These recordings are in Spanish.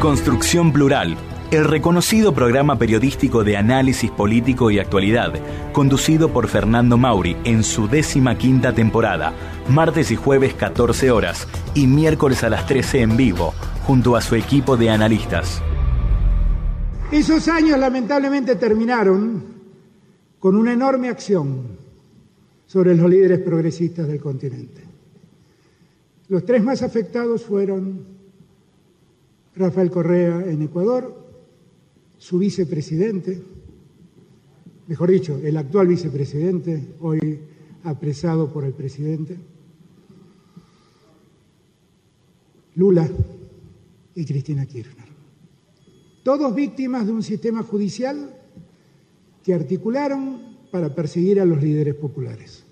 Construcción Plural, el reconocido programa periodístico de análisis político y actualidad, conducido por Fernando Mauri en su décima quinta temporada, martes y jueves 14 horas y miércoles a las 13 en vivo, junto a su equipo de analistas. Esos años lamentablemente terminaron con una enorme acción sobre los líderes progresistas del continente. Los tres más afectados fueron Rafael Correa en Ecuador, su vicepresidente, mejor dicho, el actual vicepresidente, hoy apresado por el presidente, Lula y Cristina Kirchner. Todos víctimas de un sistema judicial que articularon para perseguir a los líderes populares.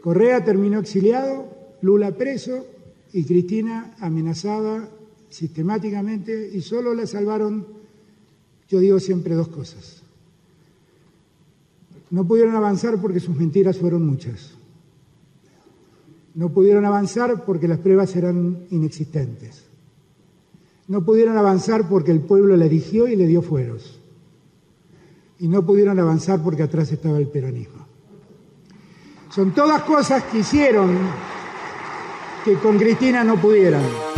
Correa terminó exiliado, Lula preso y Cristina amenazada sistemáticamente y solo la salvaron, yo digo siempre dos cosas. No pudieron avanzar porque sus mentiras fueron muchas. No pudieron avanzar porque las pruebas eran inexistentes. No pudieron avanzar porque el pueblo la erigió y le dio fueros. Y no pudieron avanzar porque atrás estaba el peronismo. Son todas cosas que hicieron que con Cristina no pudieran.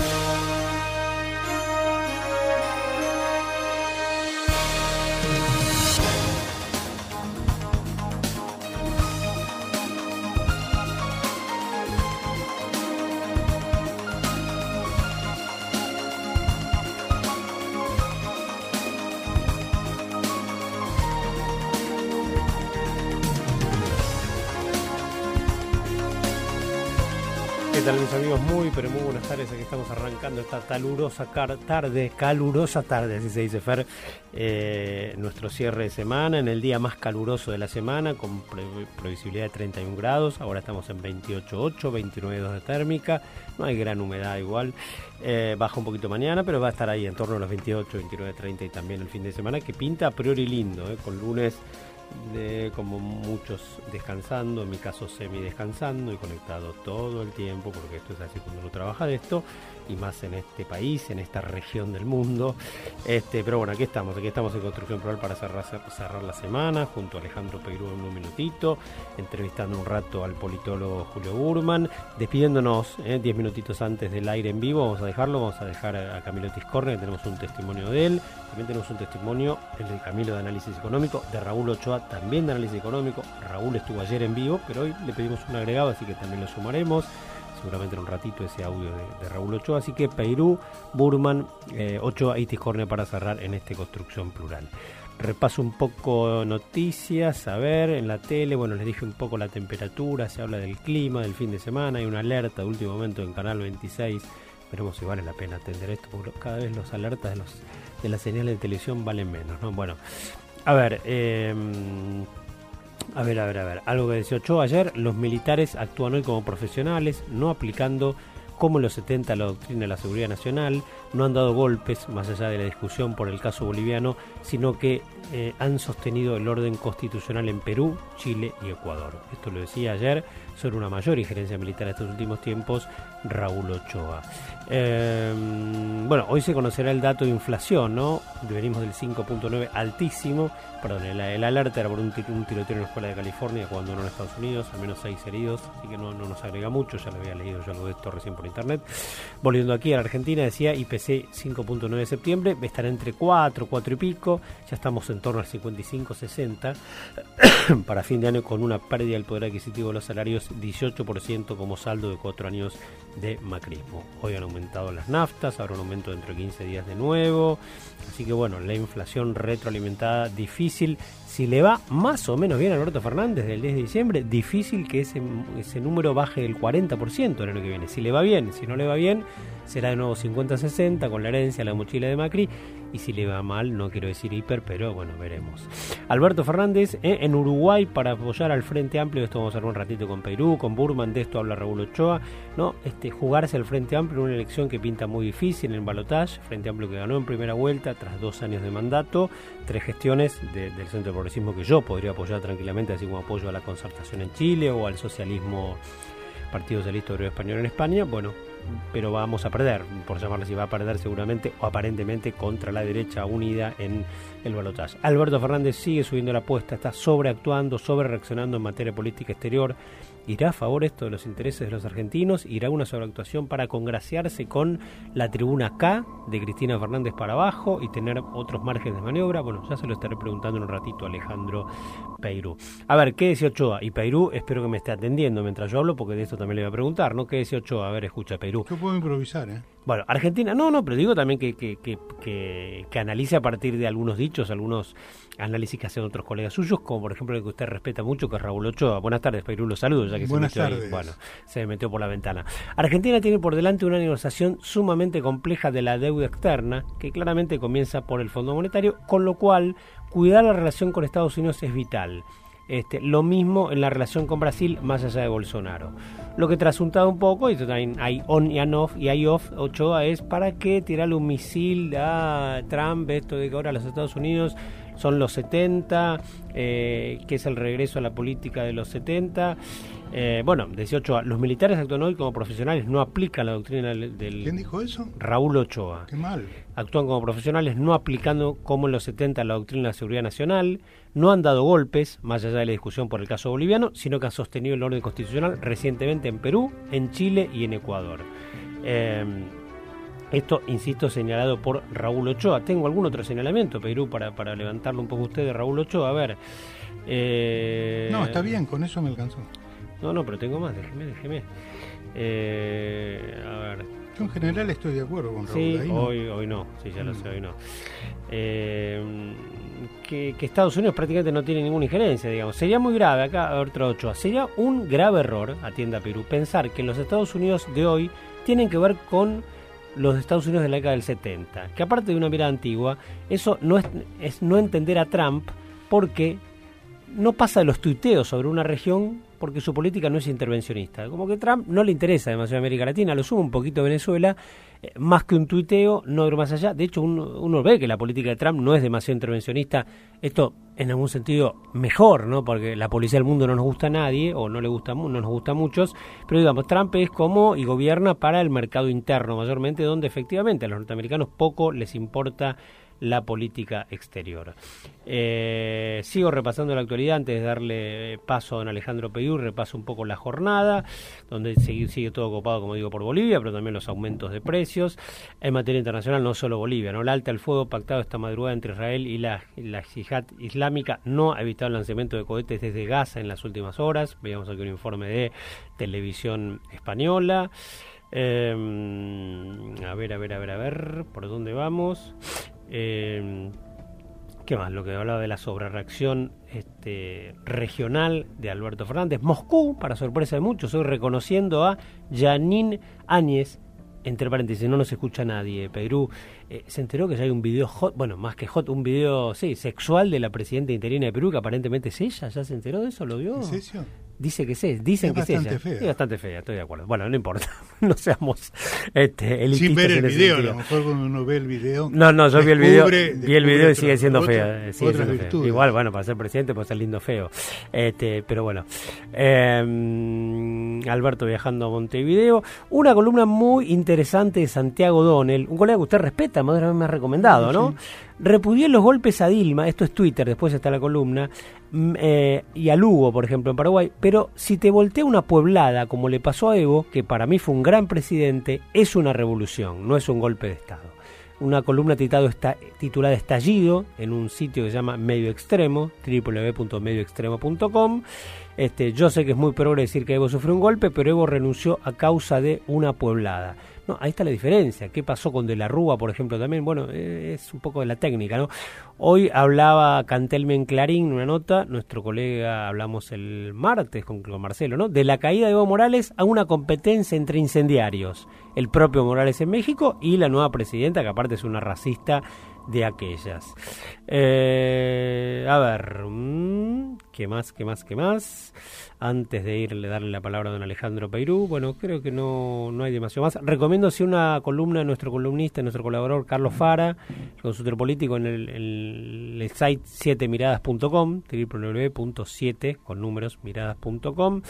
Arrancando esta calurosa tarde, calurosa tarde, así se dice Fer, eh, nuestro cierre de semana, en el día más caluroso de la semana, con pre- previsibilidad de 31 grados, ahora estamos en 28.8, 29 de térmica, no hay gran humedad igual, eh, baja un poquito mañana, pero va a estar ahí en torno a los 28, 29, 30 y también el fin de semana, que pinta a priori lindo, eh, con lunes de como muchos descansando, en mi caso semi descansando y conectado todo el tiempo, porque esto es así cuando uno trabaja de esto, y más en este país, en esta región del mundo. Este, pero bueno, aquí estamos, aquí estamos en Construcción Plural para cerrar, cerrar la semana, junto a Alejandro Peirú en un minutito, entrevistando un rato al politólogo Julio Burman, despidiéndonos 10 minutitos antes del aire en vivo, vamos a dejarlo, vamos a dejar a Camilo Tiscorne, que tenemos un testimonio de él, también tenemos un testimonio, el de Camilo de Análisis Económico, de Raúl Ochoa, también de Análisis Económico, Raúl estuvo ayer en vivo, pero hoy le pedimos un agregado, así que también lo sumaremos seguramente en un ratito ese audio de, Raúl Ochoa. Así que Peirú, Burman, eh, Ochoa y Tiscorne para cerrar en este Construcción Plural. Repaso un poco noticias, a ver, en la tele, bueno, les dije un poco la temperatura, se habla del clima, del fin de semana, hay una alerta de último momento en Canal 26, veremos si vale la pena atender esto, porque cada vez los alertas de, los, de las señales de televisión valen menos, ¿no? Bueno, a ver, eh, a ver, a ver, a ver. Algo que decía Ochoa ayer, los militares actúan hoy como profesionales, no aplicando como en los 70 la doctrina de la seguridad nacional, no han dado golpes, más allá de la discusión por el caso boliviano, sino que eh, han sostenido el orden constitucional en Perú, Chile y Ecuador. Esto lo decía ayer sobre una mayor injerencia militar estos últimos tiempos, Raúl Ochoa. Eh, bueno, hoy se conocerá el dato de inflación, ¿no? Venimos del 5.9 altísimo, perdón, el, el, alerta era por un, un, tiroteo en la escuela de California cuando no en Estados Unidos, al menos seis heridos, así que no, no, nos agrega mucho, ya lo había leído yo algo de esto recién por internet. Volviendo aquí a la Argentina, decía IPC 5.9 de septiembre, estará entre 4, 4 y pico, ya estamos en torno al 55, 60, para fin de año con una pérdida del poder adquisitivo de los salarios 18% como saldo de cuatro años de macrismo. Hoy han aumentado las naftas, habrá un aumento dentro de 15 días de nuevo. Así que bueno, la inflación retroalimentada difícil. Si le va más o menos bien a Alberto Fernández del 10 de diciembre, difícil que ese, ese número baje el 40% el año que viene. Si le va bien, si no le va bien, será de nuevo 50-60 con la herencia, la mochila de Macri y si le va mal, no quiero decir hiper, pero bueno, veremos. Alberto Fernández eh, en Uruguay para apoyar al Frente Amplio, esto vamos a hablar un ratito con Perú, con Burman, de esto habla Raúl Ochoa, ¿no? Este, jugarse al Frente Amplio en una elección que pinta muy difícil en el balotaje, Frente Amplio que ganó en primera vuelta tras dos años de mandato, tres gestiones del Centro de Progresismo que yo podría apoyar tranquilamente, así como apoyo a la concertación en Chile o al socialismo Partido Socialista Obrero Español en España, bueno, pero vamos a perder, por llamarle así, va a perder seguramente o aparentemente contra la derecha unida en el balotaje. Alberto Fernández sigue subiendo la apuesta, está sobreactuando, sobre reaccionando en materia política exterior ¿Irá a favor esto de los intereses de los argentinos? ¿Irá una sobreactuación para congraciarse con la tribuna K de Cristina Fernández para abajo y tener otros márgenes de maniobra? Bueno, ya se lo estaré preguntando en un ratito a Alejandro Peirú. A ver, ¿qué decía Ochoa? Y Peirú espero que me esté atendiendo mientras yo hablo porque de esto también le voy a preguntar, ¿no? ¿Qué decía Ochoa? A ver, escucha Peirú. Yo puedo improvisar, ¿eh? Bueno, Argentina, no, no, pero digo también que, que, que, que, analice a partir de algunos dichos, algunos análisis que hacen otros colegas suyos, como por ejemplo el que usted respeta mucho, que es Raúl Ochoa. Buenas tardes, Perú, los saludos, ya que Buenas se metió tardes. ahí. Bueno, se metió por la ventana. Argentina tiene por delante una negociación sumamente compleja de la deuda externa, que claramente comienza por el Fondo Monetario, con lo cual cuidar la relación con Estados Unidos es vital. Este, lo mismo en la relación con Brasil, más allá de Bolsonaro. Lo que trasuntado un poco, y también hay on y off, y hay off, Ochoa, es para qué tirarle un misil a Trump, esto de que ahora los Estados Unidos son los 70, eh, que es el regreso a la política de los 70. Eh, bueno, 18 los militares actúan hoy como profesionales, no aplican la doctrina del... ¿Quién dijo eso? Raúl Ochoa. Qué mal. Actúan como profesionales, no aplicando como en los 70 la doctrina de la seguridad nacional, no han dado golpes, más allá de la discusión por el caso boliviano, sino que han sostenido el orden constitucional recientemente en Perú, en Chile y en Ecuador. Eh, esto, insisto, señalado por Raúl Ochoa. Tengo algún otro señalamiento, Perú, para, para levantarlo un poco usted de Raúl Ochoa. A ver. Eh... No, está bien, con eso me alcanzó. No, no, pero tengo más, déjeme, déjeme. Eh, a ver. Yo en general estoy de acuerdo con Raúl. Sí, Ahí hoy, no. hoy no, sí, ya lo sé, hoy no. Eh, que, que, Estados Unidos prácticamente no tiene ninguna injerencia, digamos. Sería muy grave, acá otro Ochoa, sería un grave error, atienda Perú, pensar que los Estados Unidos de hoy tienen que ver con los Estados Unidos de la década del 70. Que aparte de una mirada antigua, eso no es, es no entender a Trump porque no pasa de los tuiteos sobre una región porque su política no es intervencionista. Como que Trump no le interesa demasiado América Latina, lo suma un poquito Venezuela, eh, más que un tuiteo, no ir más allá. De hecho, uno, uno, ve que la política de Trump no es demasiado intervencionista. Esto, en algún sentido, mejor, ¿no? Porque la policía del mundo no nos gusta a nadie, o no le gusta no nos gusta a muchos, pero digamos, Trump es como y gobierna para el mercado interno, mayormente, donde efectivamente a los norteamericanos poco les importa la política exterior. Eh, sigo repasando la actualidad antes de darle paso a don Alejandro Peyú, repaso un poco la jornada, donde sigue, sigue, todo copado, como digo, por Bolivia, pero también los aumentos de precios. En materia internacional, no solo Bolivia, ¿no? El alta al fuego pactado esta madrugada entre Israel y la, la yihad islámica no ha evitado el lanzamiento de cohetes desde Gaza en las últimas horas. Veamos aquí un informe de televisión española. Eh, a ver, a ver, a ver, a ver, ¿por dónde vamos? Eh, ¿Qué más? Lo que hablaba de la sobrereacción este, regional de Alberto Fernández. Moscú, para sorpresa de muchos, hoy reconociendo a Janine Áñez, entre paréntesis, no nos escucha nadie. Perú eh, se enteró que ya hay un video hot, bueno, más que hot, un video, sí, sexual de la presidenta interina de Perú, que aparentemente es ella. ¿Ya se enteró de eso? ¿Lo vio? Dice que sí, dicen es que bastante es ella. Fea. Es bastante fea, estoy de acuerdo. Bueno, no importa, no seamos este, elitistas Sin ver el video, a sentido. lo mejor cuando uno ve el video. No, no, yo vi el video, vi el video y sigue siendo otra- fea. sigue otras siendo fea. virtudes. Igual, bueno, para ser presidente puede ser lindo feo. Este, pero bueno. Eh, Alberto viajando a Montevideo. Una columna muy interesante de Santiago Donel, un colega que usted respeta, más me ha recomendado, ¿no? Repudié los golpes a Dilma, esto es Twitter, después está la columna, eh, y a Lugo, por ejemplo, en Paraguay, pero si te voltea una pueblada, como le pasó a Evo, que para mí fue un gran presidente, es una revolución, no es un golpe de Estado una columna esta, titulada Estallido en un sitio que se llama Medio Extremo, www.medioextremo.com. Este, yo sé que es muy progre decir que Evo sufrió un golpe, pero Evo renunció a causa de una pueblada. No, ahí está la diferencia. ¿Qué pasó con De la Rúa, por ejemplo, también? Bueno, eh, es un poco de la técnica, ¿no? Hoy hablaba Cantelme en Clarín, una nota, nuestro colega, hablamos el martes con, Marcelo, ¿no? De la caída de Evo Morales a una competencia entre incendiarios. El propio Morales en México y la nueva presidenta, que aparte es una racista de aquellas. Eh, a ver, mm, ¿qué más, qué más, qué más? Antes de irle, darle la palabra a don Alejandro Peirú, bueno, creo que no, no hay demasiado más. Recomiendo si una columna de nuestro columnista, nuestro colaborador Carlos Fara, consultor político en el, site 7miradas.com, www.7 con números miradas.com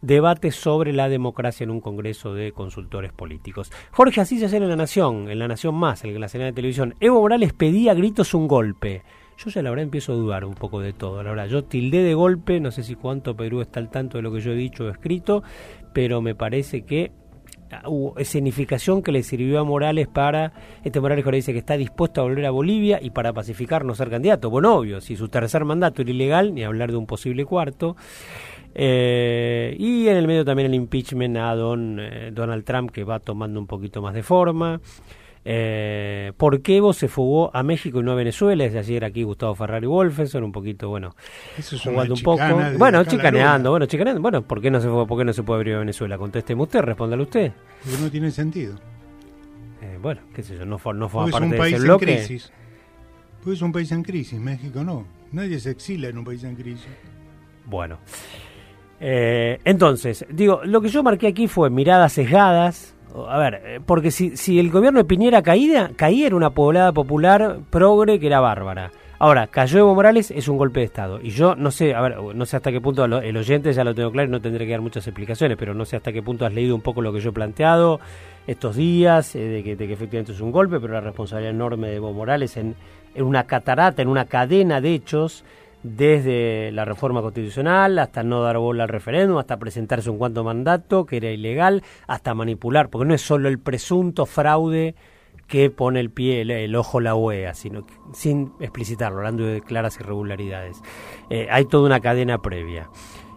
debate sobre la democracia en un congreso de consultores políticos. Jorge Asís ayer en La Nación, en La Nación Más, en la señal de televisión, Evo Morales pedía gritos un golpe. Yo ya la verdad empiezo a dudar un poco de todo. La verdad, yo tildé de golpe, no sé si cuánto Perú está al tanto de lo que yo he dicho o escrito, pero me parece que hubo escenificación que le sirvió a Morales para, este Morales ahora dice que está dispuesto a volver a Bolivia y para pacificar no ser candidato. Bueno, obvio, si su tercer mandato era ilegal, ni hablar de un posible cuarto. Eh, y en el medio también el impeachment a don, eh, Donald Trump que va tomando un poquito más de forma. Eh, ¿Por qué Evo se fugó a México y no a Venezuela? Es ayer aquí Gustavo Ferrari Wolfenson, un poquito, bueno, jugando un poco. Bueno, chicaneando, bueno, chicaneando. Bueno, ¿por qué no se fue, por qué no se puede abrir a Venezuela? Contésteme usted, respóndale usted. Porque no tiene sentido. Eh, bueno, qué sé yo, no, fue, no fue parte de ese bloque. crisis. Pues es un país en crisis, México no. Nadie se exila en un país en crisis. Bueno. Eh, entonces, digo, lo que yo marqué aquí fue miradas sesgadas. A ver, eh, porque si, si el gobierno de Piñera caía, caía era una poblada popular progre que era bárbara. Ahora, cayó Evo Morales es un golpe de Estado. Y yo no sé, a ver, no sé hasta qué punto el oyente ya lo tengo claro y no tendré que dar muchas explicaciones, pero no sé hasta qué punto has leído un poco lo que yo he planteado estos días, eh, de, que, de, que, efectivamente es un golpe, pero la responsabilidad enorme de Evo Morales en, en una catarata, en una cadena de hechos desde la reforma constitucional hasta no dar bola al referéndum, hasta presentarse un cuanto mandato que era ilegal, hasta manipular, porque no es solo el presunto fraude que pone el pie, el, ojo la OEA, sino sin explicitarlo, hablando de claras irregularidades. Eh, hay toda una cadena previa.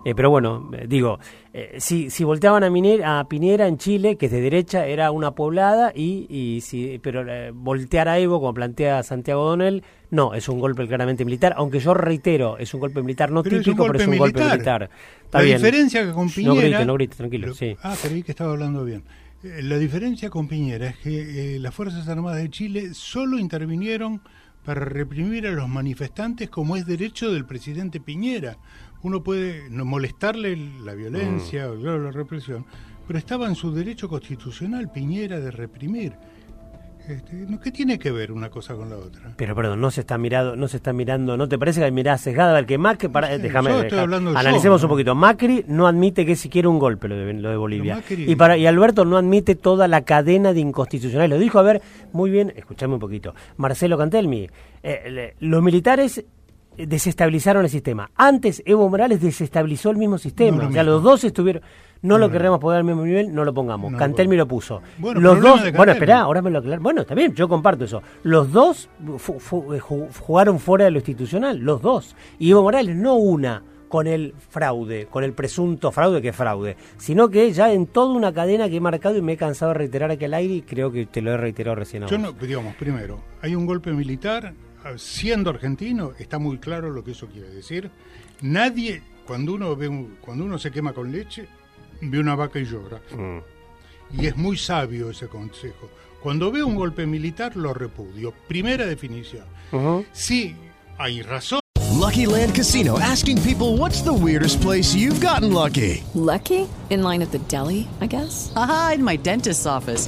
Eh, pero bueno, eh, digo, eh, si, si volteaban a, Minera, a Piñera en Chile, que es de derecha, era una poblada, y, y si, pero voltear a Evo, como plantea Santiago Donel, no, es un golpe claramente militar, aunque yo reitero, es un golpe militar no típico, pero es un golpe militar. la diferencia que con Piñera... No grite, no grite, tranquilo, sí. Ah, creí que estaba hablando bien. La diferencia con Piñera es que las Fuerzas Armadas de Chile solo intervinieron para reprimir a los manifestantes como es derecho del presidente Piñera uno puede molestarle la violencia mm. o la represión, pero estaba en su derecho constitucional Piñera de reprimir. Este, ¿Qué tiene que ver una cosa con la otra? Pero perdón, no se está mirando, no se está mirando, ¿no te parece que hay mirada sesgada al que Macri, para, déjame, analicemos un poquito. Macri no admite que siquiera un golpe lo de, lo de Bolivia. Y para y Alberto no admite toda la cadena de inconstitucionales. Lo dijo, a ver, muy bien, escuchame un poquito. Marcelo Cantelmi, eh, los militares desestabilizaron el sistema. Antes Evo Morales desestabilizó el mismo sistema. o sea, los dos estuvieron. No, lo queremos poner al mismo nivel, no lo pongamos. Cantelmi lo puso. Bueno, los dos. Bueno, espera, ahora me lo aclaro. Bueno, está bien, yo comparto eso. Los dos eh, jugaron fuera de lo institucional, los dos. Y Evo Morales, no una con el fraude, con el presunto fraude que es fraude, sino que ya en toda una cadena que he marcado y me he cansado de reiterar aquel aire y creo que te lo he reiterado recién. Yo no, digamos, primero, hay un golpe militar, siendo argentino, está muy claro lo que eso quiere decir. Nadie, cuando uno ve cuando uno se quema con leche, ve una vaca y llora. Mm. Y es muy sabio ese consejo. Cuando ve un golpe militar, lo repudio. Primera definición. Sí, hay razón. Lucky Land Casino asking people what's the weirdest place you've gotten lucky. Lucky? In line at the deli, I guess. Aha, in my dentist's office.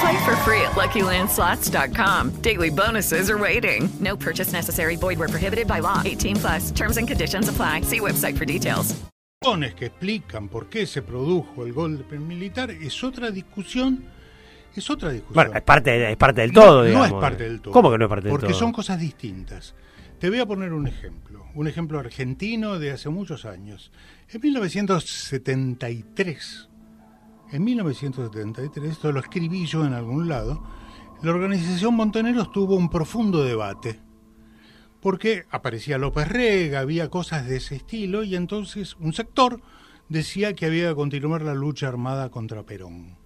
Play for free at LuckyLandSlots.com. Daily bonuses are waiting. No purchase necessary. Void where prohibited by law. 18 plus. Terms and conditions apply. See website for details. que explican por qué se produjo el golpe militar es otra discusión. Es otra discusión. Bueno, es parte, es parte del todo, no, digamos. No es parte del todo. ¿Cómo que no es parte del Porque todo? son cosas distintas. Te voy a poner un ejemplo, un ejemplo argentino de hace muchos años. En 1973, en 1973, esto lo escribí yo en algún lado, la organización Montoneros tuvo un profundo debate, porque aparecía López Rega, había cosas de ese estilo, y entonces un sector decía que había que continuar la lucha armada contra Perón.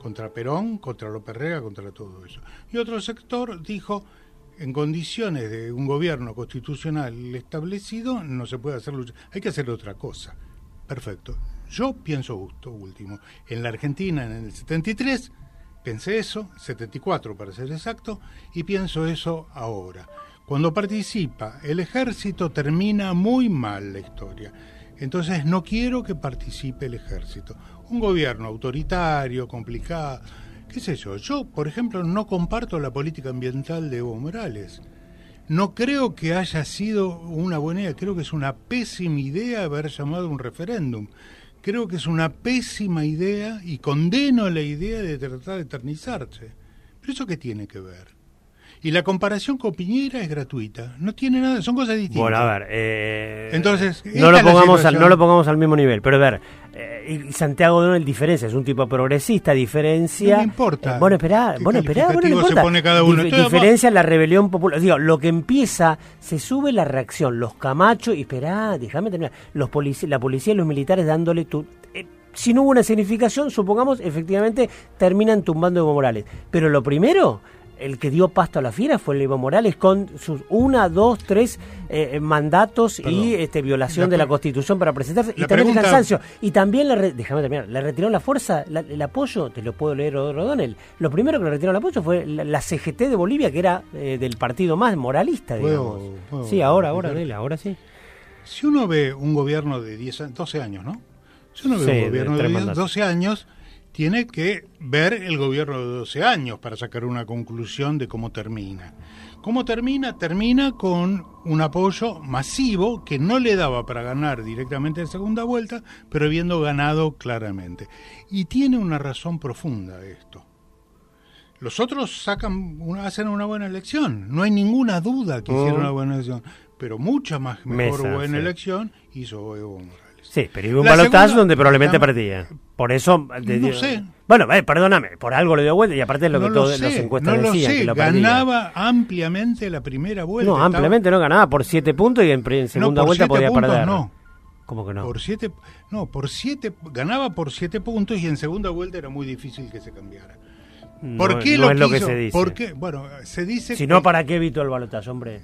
Contra Perón, contra López Rega, contra todo eso. Y otro sector dijo, en condiciones de un gobierno constitucional establecido, no se puede hacer lucha, hay que hacer otra cosa. Perfecto. Yo pienso justo último. En la Argentina, en el 73, pensé eso, 74 para ser exacto, y pienso eso ahora. Cuando participa el ejército termina muy mal la historia. Entonces no quiero que participe el ejército. Un gobierno autoritario, complicado, qué sé yo. Yo, por ejemplo, no comparto la política ambiental de Evo Morales. No creo que haya sido una buena idea, creo que es una pésima idea haber llamado un referéndum. Creo que es una pésima idea y condeno la idea de tratar de eternizarse. ¿Pero eso qué tiene que ver? Y la comparación con Piñera es gratuita. No tiene nada, son cosas distintas. Bueno, a ver. Eh, Entonces, no lo, pongamos al, no lo pongamos al mismo nivel. Pero a ver, eh, y Santiago Donel diferencia, es un tipo progresista, diferencia. No me importa. Eh, bueno, esperá, ¿Qué bueno, esperá, bueno, no calificativo se importa. pone cada uno? Dif- diferencia la rebelión popular. Digo, lo que empieza, se sube la reacción, los camachos, y esperá, déjame terminar. Los polici- la policía y los militares dándole tu. eh, si no hubo una significación, supongamos, efectivamente, terminan tumbando a Evo Morales. Pero lo primero, el que dio pasto a la fiera fue el Evo Morales con sus una, dos, tres eh, mandatos y este, violación La de la Constitución para presentarse. Y también pregunta- el cansancio. Y también, le déjame terminar, le retiraron la fuerza, la- el apoyo, te lo puedo leer Rodonel. Lo primero que le retiraron el apoyo fue la, CGT de Bolivia, que era eh, del partido más moralista, ¿Puedo- digamos. puedo sí, ahora, ahora, ahora sí. Si uno ve un gobierno de 10, a- 12 años, ¿no? Si uno ve Sí, un de gobierno de, tres 10, mandatos. 12 años, tiene que ver el gobierno de 12 años para sacar una conclusión de cómo termina. ¿Cómo termina? Termina con un apoyo masivo que no le daba para ganar directamente en segunda vuelta, pero habiendo ganado claramente. Y tiene una razón profunda esto. Los otros sacan hacen una buena elección. No hay ninguna duda que hicieron Mm. una buena elección. Pero mucha más mejor Mesa, buena sí. elección hizo Evo Morales. Sí, pero hubo un balotaje donde probablemente perdía. Por eso. le No sé. Bueno, eh, perdóname, por algo le dio vuelta y aparte es lo no que lo las sé, encuestas no lo decían sé. que lo. Ganaba ampliamente la primera vuelta. No, Estaba- ampliamente no ganaba por siete puntos y en, segunda por vuelta podía puntos, perder. no. ¿Cómo que no? Por siete, no, por siete, ganaba por siete puntos y en segunda vuelta era muy difícil que se cambiara. ¿Por No- qué no lo es lo que se dice. ¿Por qué? Bueno, se dice Si que- no, ¿para qué evitó el balotaje, hombre?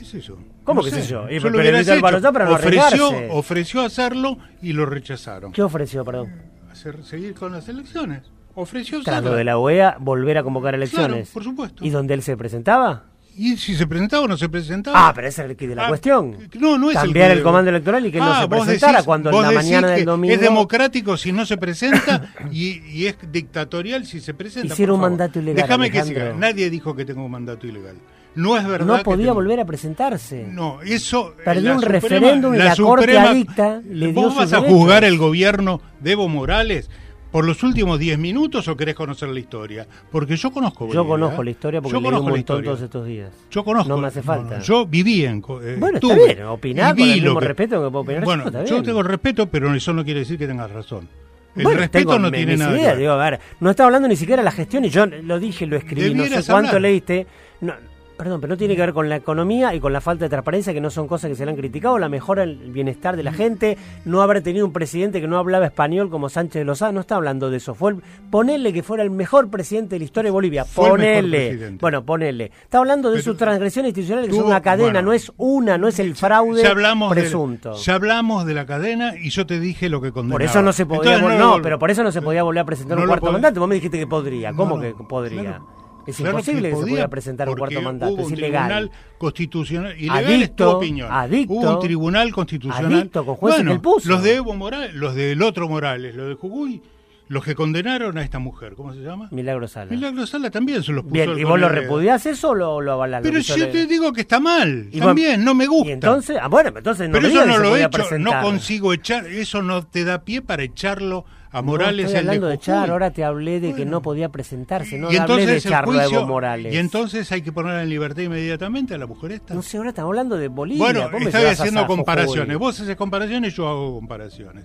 ¿Qué es eso? ¿Cómo No que sé. sé yo? Y Yo lo evitó el balotaje para no ofreció, arriesgarse. ofreció hacerlo y lo rechazaron. ¿Qué ofreció, perdón? Hacer, seguir con las elecciones. Ofreció Tras hacerlo. lo de la OEA, volver a convocar elecciones. Claro, por supuesto. ¿Y donde él se presentaba? ¿Y si se presentaba o no se presentaba? Ah, pero ese es el que de la Ah, cuestión. No, no es Cambiar el, comando electoral y que él no Ah, se vos presentara decís- cuando en vos la decís mañana que del domingo. Es democrático si no se presenta y, y es dictatorial si se presenta. Hiciera por un favor. mandato ilegal, Déjame que Alejandro. siga. Nadie dijo que tengo un mandato ilegal. No es verdad. No que podía volver a presentarse. No, eso. Perdió un Suprema- referéndum y la Corte adicta le dio ¿Vos vas a juzgar el gobierno de Evo Morales por los últimos 10 minutos o querés conocer la historia? Porque yo conozco Yo conozco ¿eh? la historia porque Yo leí un conozco la montón todos estos días. Yo conozco. No me hace falta. no, yo viví en. eh, Bueno, está bien, opiná y con vi el lo mismo que- respeto que puedo opinar yo, Bueno, yo tengo respeto, pero eso no quiere decir que tengas razón. El Bueno, respeto no tiene nada digo, a ver, no está hablando ni siquiera de la gestión y yo lo dije, lo escribí, no sé cuánto hablar. leíste. No, perdón, pero no tiene que ver con la economía y con la falta de transparencia, que no son cosas que se le han criticado, la mejora del bienestar de la gente, no haber tenido un presidente que no hablaba español como Sánchez de Lozada, no está hablando de eso. Fue el- ponerle que fuera el mejor presidente de la historia de Bolivia, ponele. Bueno, ponele. Está hablando de Pero sus transgresiones institucionales que son tuvo- una cadena, bueno. no es una, no es el fraude Ya hablamos, presunto. De, ya hablamos de la cadena y yo te dije lo que condenaba. Por eso no se podía Entonces, no, pero por eso no se podía volver a presentar no un cuarto mandato. Vos me dijiste que podría. ¿Cómo que podría? claro. Es Claro imposible que, se podía, pudiera presentar un cuarto mandato, hubo es un ilegal. tribunal constitucional, ilegal es Adicto, tu opinión. adicto, hubo un tribunal constitucional. adicto, con jueces bueno, él puso. los de Evo Morales, los del otro Morales, los de Jujuy, los que condenaron a esta mujer, ¿cómo se llama? Milagro Sala. Milagro Sala también se los puso. Bien, ¿y vos lo repudiás eso o lo, lo avalás? Pero si yo le- te digo que está mal, Y también, vos- no me gusta. Y entonces, ah, bueno, entonces no Pero me eso digas no se lo he hecho, no consigo echar, eso no te da pie para echarlo a No Morales estoy el de hablando de, echar, Jujuy. ahora te hablé de que no podía presentarse, no y hablé de juicio, Evo Morales. y entonces hay que ponerla en libertad inmediatamente a la mujer esta. No sé, ahora estamos hablando de Bolivia. Bueno, estoy a haciendo comparaciones. Vos haces comparaciones, yo hago comparaciones.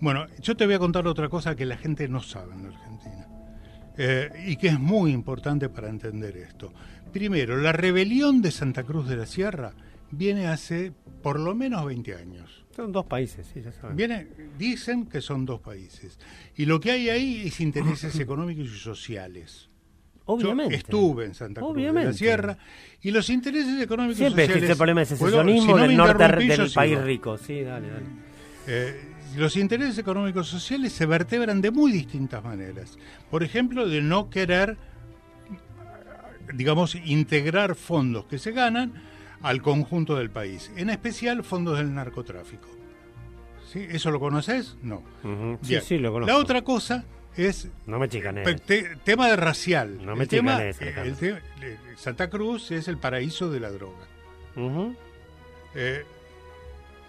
Bueno, yo te voy a contar otra cosa que la gente no sabe en Argentina. eh, y que es muy importante para entender esto. Primero, la rebelión de Santa Cruz de la Sierra viene hace por lo menos 20 años. Son dos países, sí, ya saben. Dicen que son dos países. Y lo que hay ahí es intereses económicos y sociales. Obviamente. Yo estuve en Santa Cruz de Obviamente. la Sierra y los intereses económicos y Siempre sociales... existe el problema de secesionismo Si no del norte del sigo. país rico. Sí, dale, dale. Eh, los intereses económicos sociales se vertebran de muy distintas maneras. Por ejemplo, de no querer, digamos, integrar fondos que se ganan al conjunto del país, en especial fondos del narcotráfico. ¿Sí? ¿Eso lo conoces? No. Sí, lo conozco. La otra cosa es No me chicanees. pe- te- tema de racial. No me El tema, eh, el te- eh, Santa Cruz es el paraíso de la droga. Eh,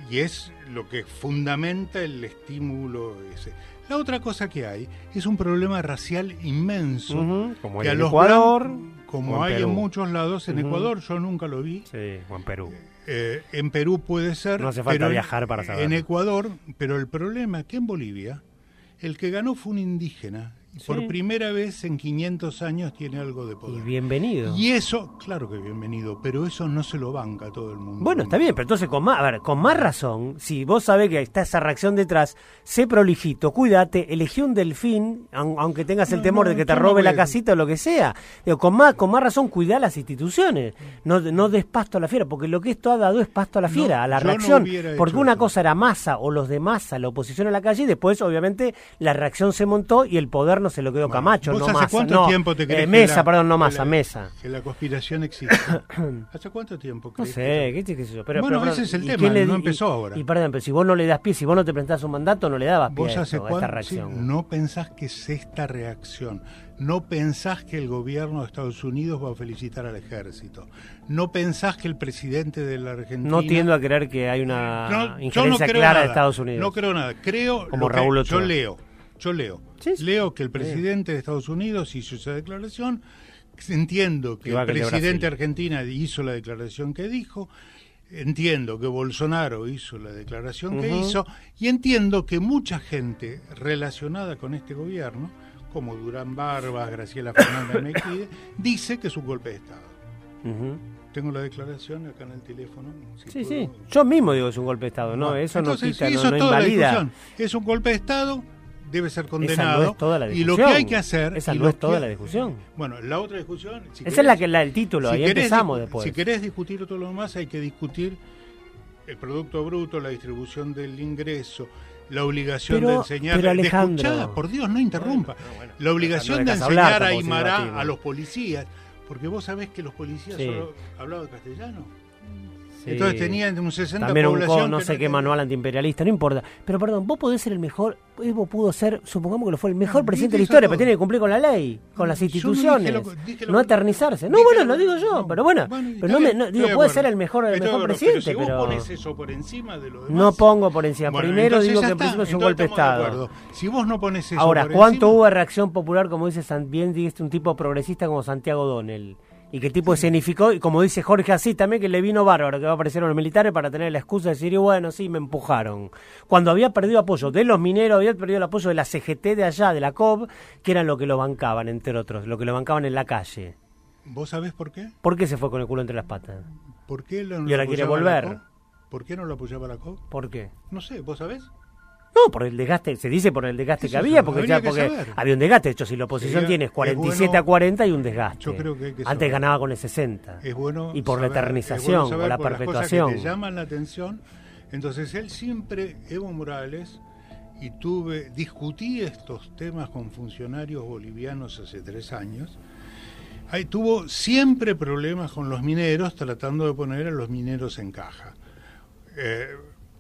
y es lo que fundamenta el estímulo ese. La otra cosa que hay es un problema racial inmenso. Ujú, como hay que a en los Ecuador, como en hay Perú. en muchos lados, en. Ecuador yo nunca lo vi. Sí, o en Perú. Eh, en Perú puede ser. No hace falta pero viajar para saberlo. En Ecuador, pero el problema es que en Bolivia, el que ganó fue un indígena. Por primera vez en 500 años tiene algo de Y poder. bienvenido. Y eso, claro que bienvenido, pero eso no se lo banca a todo el mundo. Bueno, está bien, pero entonces con más, a ver, con más razón, si vos sabés que está esa reacción detrás, sé prolijito, cuídate, elegí un delfín, aun- aunque tengas el No, temor no, de que te no robe la a- casita o lo que sea. Digo, con más, con más razón, cuidá las instituciones. No, no des pasto a la fiera, porque lo que esto ha dado es pasto a la No, fiera, a la no reacción. porque una eso. cosa era masa o los de masa, la oposición en la calle, y después, obviamente, la reacción se montó y el poder no se lo quedó Camacho, ¿Vos no hace masa. cuánto no, tiempo te eh, crees que Mesa, la- perdón, no que masa, la- mesa. Que la conspiración existe. ¿Hace cuánto tiempo No crees sé, que- qué, sé- qué sé yo. Pero, Bueno, pero, ese es el ¿y tema, le no empezó y- ahora. Y perdón, pero si vos no le das pie, si vos no te presentás un mandato, no le dabas pie ¿Vos a, hace esto, a esta sí, reacción. no pensás que es esta reacción. No pensás que el gobierno de Estados Unidos va a felicitar al ejército. No pensás que el presidente de la Argentina. No tiendo a creer que hay una No, no injerencia clara nada. de Estados Unidos. No creo nada. Creo Como lo que- Raúl yo leo. Yo leo. Leo que el presidente de Estados Unidos hizo esa declaración. Entiendo que Igual el que de presidente Brasil. argentina hizo la declaración que dijo. Entiendo que Bolsonaro hizo la declaración que hizo. Y entiendo que mucha gente relacionada con este gobierno, como Durán Barbas, Graciela Fernández Mequide, dice que es un golpe de Estado. Tengo la declaración acá en el teléfono. si Sí, puedo- sí. Yo mismo digo que es un golpe de Estado, ¿no? bueno, eso entonces, no quita, no, eso no invalida. Es un golpe de Estado, debe ser Esa condenado. no es toda la y discusión. lo que hay que hacer. Esa y no es toda que- la discusión. Bueno, la otra discusión. si Esa querés- es la que la, el título, si ahí querés empezamos después. Si querés discutir todo lo demás, hay que discutir el Producto Bruto, la distribución del ingreso, la obligación Pero- de enseñar. pero de Alejandro- por Dios, no interrumpa. la obligación no de enseñar hablar, a Aymara a los policías. Porque vos sabés que los policías Sí. solo hablaban castellano. Sí. Entonces tenían un 60 También un co- población no sé no qué manual antiimperialista, no importa. Pero perdón, vos podés ser el mejor, Evo pudo ser, supongamos que lo fue el mejor No, presidente de la historia, pero tiene que cumplir con la ley, con las instituciones, lo- dije lo- no eternizarse. No, bueno, lo- digo yo, pero bueno, bueno, pero no me, no, digo, de puede ser el mejor, el mejor presidente, pero si pero vos pones eso por encima de lo demás. no pongo por encima. Bueno, Primero digo que en principio es un golpe de Estado. Si vos no pones eso Ahora, por ¿cuánto encima- hubo reacción popular, como dice San- bien dijiste, un tipo progresista como Santiago Donel? Y que el tipo escenificó, y como dice Jorge así también, que le vino bárbaro, que va a aparecer los militares para tener la excusa de decir, y bueno, sí, me empujaron. Cuando había perdido apoyo de los mineros, había perdido el apoyo de la CGT de allá, de la COB, que eran lo que lo bancaban, entre otros, lo que lo bancaban en la calle. ¿Vos sabés por qué? ¿Por qué se fue con el culo entre las patas? ¿Por qué lo- Y no ahora quiere volver. ¿Por qué no lo apoyaba la COP? ¿Por qué? No sé, ¿vos sabés? No, por el desgaste, se dice por el desgaste que había, porque, habría ya, que porque saber. había un desgaste. De hecho, si la oposición Sería- tiene es 47 bueno- a 40 hay un desgaste. Yo creo que hay que Antes saber. ganaba con el 60. Es bueno y por saber- la eternización bueno la por las cosas perpetuación. que te llaman la atención. Entonces él siempre, Evo Morales, y tuve, discutí estos temas con funcionarios bolivianos hace tres años, Ahí tuvo siempre problemas con los mineros tratando de poner a los mineros en caja. Eh,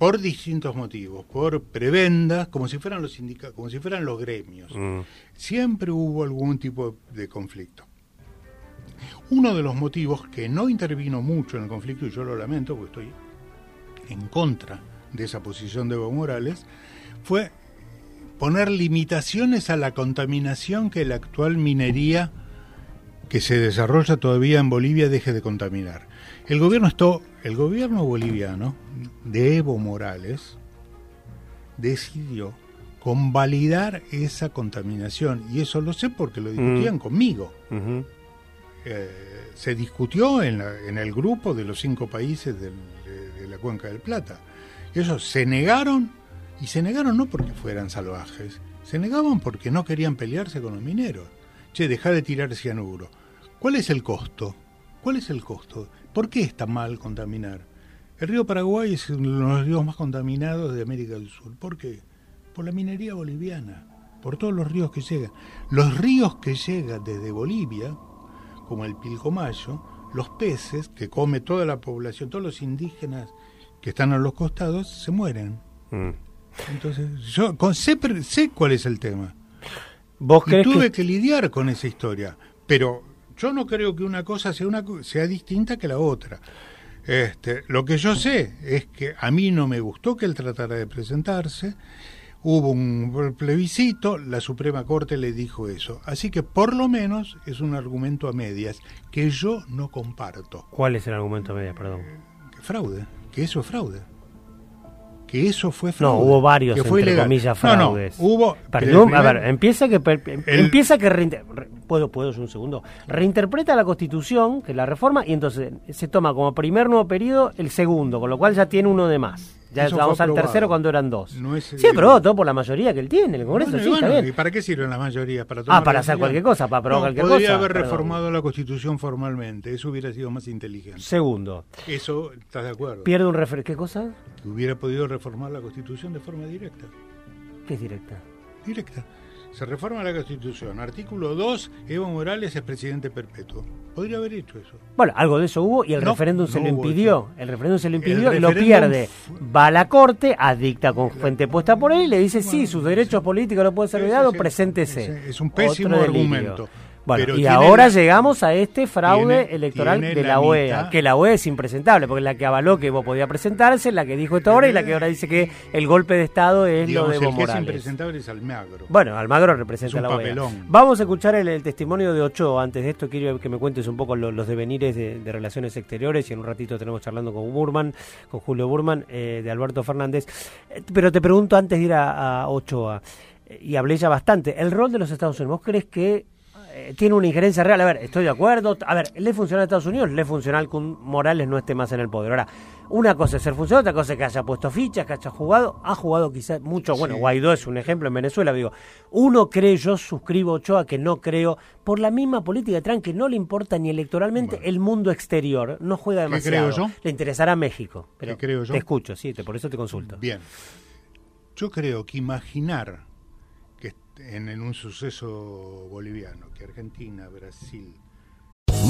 por distintos motivos, por prebendas, como si fueran los sindicatos, como si fueran los gremios. Mm. Siempre hubo algún tipo de conflicto. Uno de los motivos que no intervino mucho en el conflicto, y yo lo lamento porque estoy en contra de esa posición de Evo Morales, fue poner limitaciones a la contaminación que la actual minería que se desarrolla todavía en Bolivia deje de contaminar. El gobierno esto, el gobierno boliviano de Evo Morales decidió convalidar esa contaminación y eso lo sé porque lo discutían Mm. conmigo. Eh, se discutió en, la- en el grupo de los cinco países del- de, de la cuenca del Plata. Ellos se negaron y se negaron no porque fueran salvajes, se negaban porque no querían pelearse con los mineros. Che, deja de tirar cianuro. ¿Cuál es el costo? ¿Cuál es el costo? ¿Por qué está mal contaminar? El río Paraguay es uno de los ríos más contaminados de América del Sur. ¿Por qué? Por la minería boliviana, por todos los ríos que llegan. Los ríos que llegan desde Bolivia, como el Pilcomayo, los peces que come toda la población, todos los indígenas que están a los costados, se mueren. Mm. Entonces, yo con- sé, sé cuál es el tema. ¿Vos Y crees tuve que- que... lidiar con esa historia. Pero yo no creo que una cosa sea, una, sea distinta que la otra. Este, lo que yo sé es que a mí no me gustó que él tratara de presentarse. Hubo un plebiscito, la Suprema Corte le dijo eso. Así que por lo menos es un argumento a medias que yo no comparto. ¿Cuál es el argumento media, perdón? Que fraude, que eso es fraude. Que eso fue No, fraude. hubo varios, que fue entre ilegal. comillas, No, no, fraudes. hubo. Perdón, a ver, empieza que, em- El- empieza que reinte- re- puedo, puedo un segundo, reinterpreta la Constitución, que es la reforma, y entonces se toma como primer nuevo periodo el segundo, con lo cual ya tiene uno de más. Ya vamos al tercero cuando eran dos. No es- sí, aprobado todo por la mayoría que él tiene, el Congreso, Bueno, sí, y está bueno, bien. ¿Y para qué sirven las mayorías? Para Ah, para hacer cualquier cosa, para aprobar No, cualquier podría cosa. haber perdón. reformado la Constitución formalmente, eso hubiera sido más inteligente. Segundo, Eso, ¿estás de acuerdo? pierde un refer... ¿Qué cosa? Hubiera podido reformar la Constitución de forma directa. ¿Qué es directa? Directa. Se reforma la Constitución. Artículo 2, Evo Morales es presidente perpetuo. Podría haber hecho eso. Bueno, algo de eso hubo y el No, referéndum se no lo impidió. El referéndum se lo impidió, lo referéndum pierde. Va a la corte, adicta con fuente puesta por él y le dice, sí, sus derechos políticos no pueden ser sí. preséntese. Es- un pésimo argumento. Bueno, Pero y ahora la- llegamos a este fraude tiene- electoral tiene de la la OEA, mitad. que la OEA es impresentable, porque es la que avaló que Evo podía presentarse, la que dijo esto ahora y la que ahora dice que el golpe de Estado es Digamos, lo de Evo el que es impresentable es Almagro. Bueno, Almagro representa Es un a la papelón. OEA. Vamos a escuchar el, el testimonio de Ochoa. Antes de esto, quiero que me cuentes un poco lo- los devenires de, de relaciones exteriores y en un ratito tenemos charlando con Burman, con Julio Burman, eh, de Alberto Fernández. Eh, Pero te pregunto antes de ir a, a Ochoa, eh, y hablé ya bastante, el rol de los Estados Unidos, ¿vos crees que eh, tiene una injerencia real? A ver, estoy de acuerdo. A ver, le funciona a Estados Unidos, le funciona un Morales no esté más en el poder. Ahora, una cosa es ser funcionario, otra cosa es que haya puesto fichas, que haya jugado. Ha jugado quizás mucho. Bueno. Guaidó es un ejemplo en Venezuela. Digo, uno cree, yo suscribo Ochoa, que no creo, por la misma política de Trump, que no le importa ni electoralmente el mundo exterior. No juega ¿Qué demasiado. creo yo? Le interesará México. Pero ¿Qué creo yo? Te escucho, sí, te, por eso te consulto. Bien. Yo creo que imaginar en, en un suceso boliviano, que Argentina, Brasil,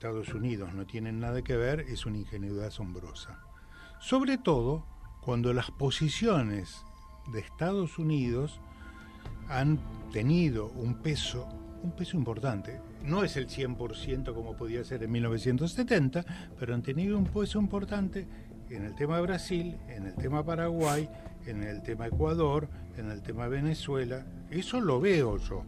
Estados Unidos no tienen nada que ver, es una ingenuidad asombrosa. Sobre todo cuando las posiciones de Estados Unidos han tenido un peso, un peso importante. no es el 100% como podía ser en 1970, pero han tenido un peso importante en el tema de Brasil, en el tema Paraguay, en el tema Ecuador, en el tema Venezuela. Eso lo veo yo.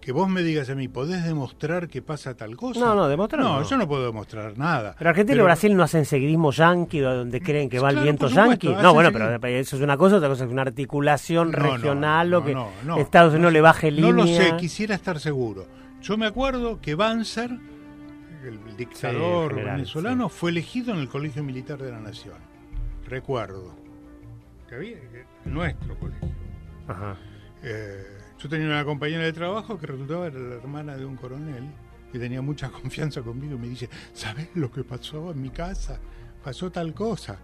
Que vos me digas a mí, ¿podés demostrar que pasa tal cosa? No, no, demostrar No, no. yo no puedo demostrar nada. Pero Argentina Pero- y Brasil no hacen seguidismo yanqui donde creen que va el viento yanqui. No, bueno, pero eso es una cosa, otra cosa es una articulación No, regional o que. Estados Unidos le baje línea. No lo sé, quisiera estar seguro. Yo me acuerdo que Banzer, el dictador Sí, general, venezolano, fue elegido en el Colegio Militar de la Nación. Recuerdo. Que había, que- nuestro colegio. Ajá. Eh, yo tenía una compañera de trabajo que resultaba era la hermana de un coronel que tenía mucha confianza conmigo y me dice, ¿sabes lo que pasó en mi casa? Pasó tal cosa.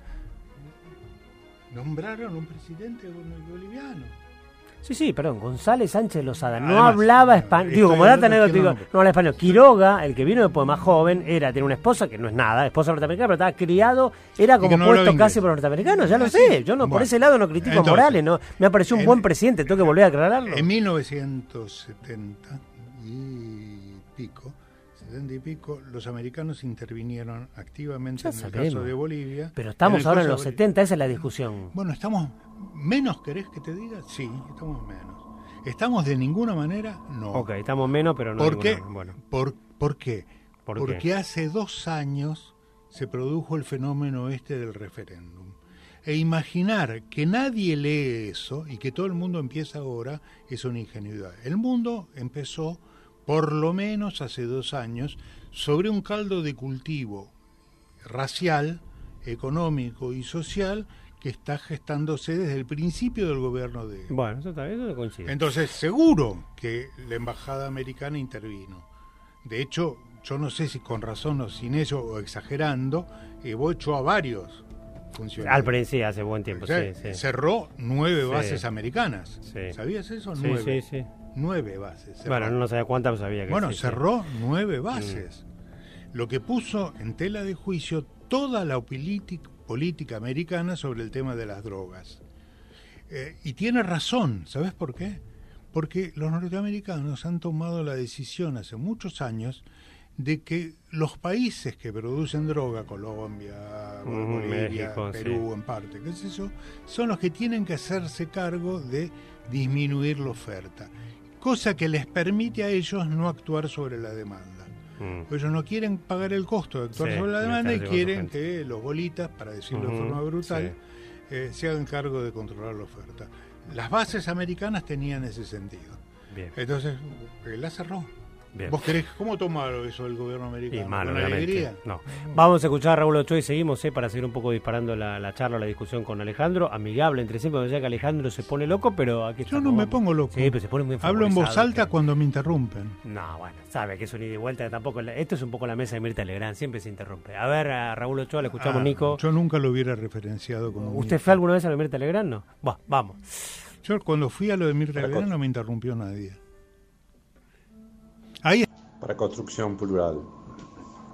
Nombraron un presidente boliviano. Sí, sí, perdón, González Sánchez Lozada no hablaba español. Digo, como dato cualquier no habla español. Quiroga, el que vino después más joven, era, tiene una esposa que no es nada, esposa norteamericana, pero estaba criado, era como no hablaba puesto casi por norteamericanos, ya lo sé. Yo no, por ese lado no critico a Morales, no. Me ha parecido un en- buen presidente, tengo que volver a aclararlo. En 1970 y pico, 70 y pico, los americanos intervinieron activamente Ya en el caso de Bolivia. Pero estamos ahora en los de Bolivia. 70, esa es la discusión. Bueno, estamos menos, ¿querés que te diga? Sí, estamos menos. ¿Estamos de ninguna manera? No. Ok, estamos menos, pero no. ¿Por qué? Bueno, ¿Por, por qué? ¿Por Porque qué? hace dos años se produjo el fenómeno este del referéndum. E imaginar que nadie lee eso y que todo el mundo empieza ahora es una ingenuidad. El mundo empezó, por lo menos hace dos años, sobre un caldo de cultivo racial, económico y social que está gestándose desde el principio del gobierno de, bueno eso, eso coincide. entonces, seguro que la embajada americana intervino. De hecho, yo no sé si con razón o sin eso, o exagerando, Evo echó a varios funcionarios. Al principio, hace buen tiempo, O sea, sí, sí. Cerró nueve Sí. bases americanas. Sí. ¿Sabías eso? Sí, nueve. sí, sí. Nueve bases. cerró. Bueno, no sabía cuántas, pero sabía que Bueno, sí, cerró Mm. nueve bases. Lo que puso en tela de juicio toda la política, americana sobre el tema de las drogas. Eh, y tiene razón, ¿sabes por qué? Porque los norteamericanos han tomado la decisión hace muchos años de que los países que producen droga, Colombia, Bolivia, México, Perú sí. en parte, qué sé yo, son los que tienen que hacerse cargo de disminuir la oferta, cosa que les permite a ellos no actuar sobre la demanda. Mm. Ellos no quieren pagar el costo de actuar Sí, sobre la demanda y quieren que los bolitas, para decirlo de forma brutal, eh, se hagan cargo de controlar la oferta. Las bases americanas tenían ese sentido. Bien. Entonces, eh, la cerró. Bien. ¿Vos querés, cómo tomaron eso el gobierno americano? Y mal, ¿Con alegría? No. Vamos a escuchar a Raúl Ochoa y seguimos eh, para seguir un poco disparando la, la charla, la discusión con Alejandro. Amigable entre siempre, decía que Alejandro se pone loco, pero aquí Yo no me pongo loco. Sí, pero se pone muy Hablo en voz alta que- cuando me interrumpen. No, bueno, sabe que es un ida y vuelta, tampoco... Esto es un poco la mesa de Mirta Legrand, siempre se interrumpe. A ver, a Raúl Ochoa, le escuchamos, Ah, Nico. Yo nunca lo hubiera referenciado como... ¿Usted fue alguna vez a la Mirta Legrand? No. Buah, vamos. Yo cuando fui a lo de Mirta Legrand no me interrumpió nadie. Para construcción plural.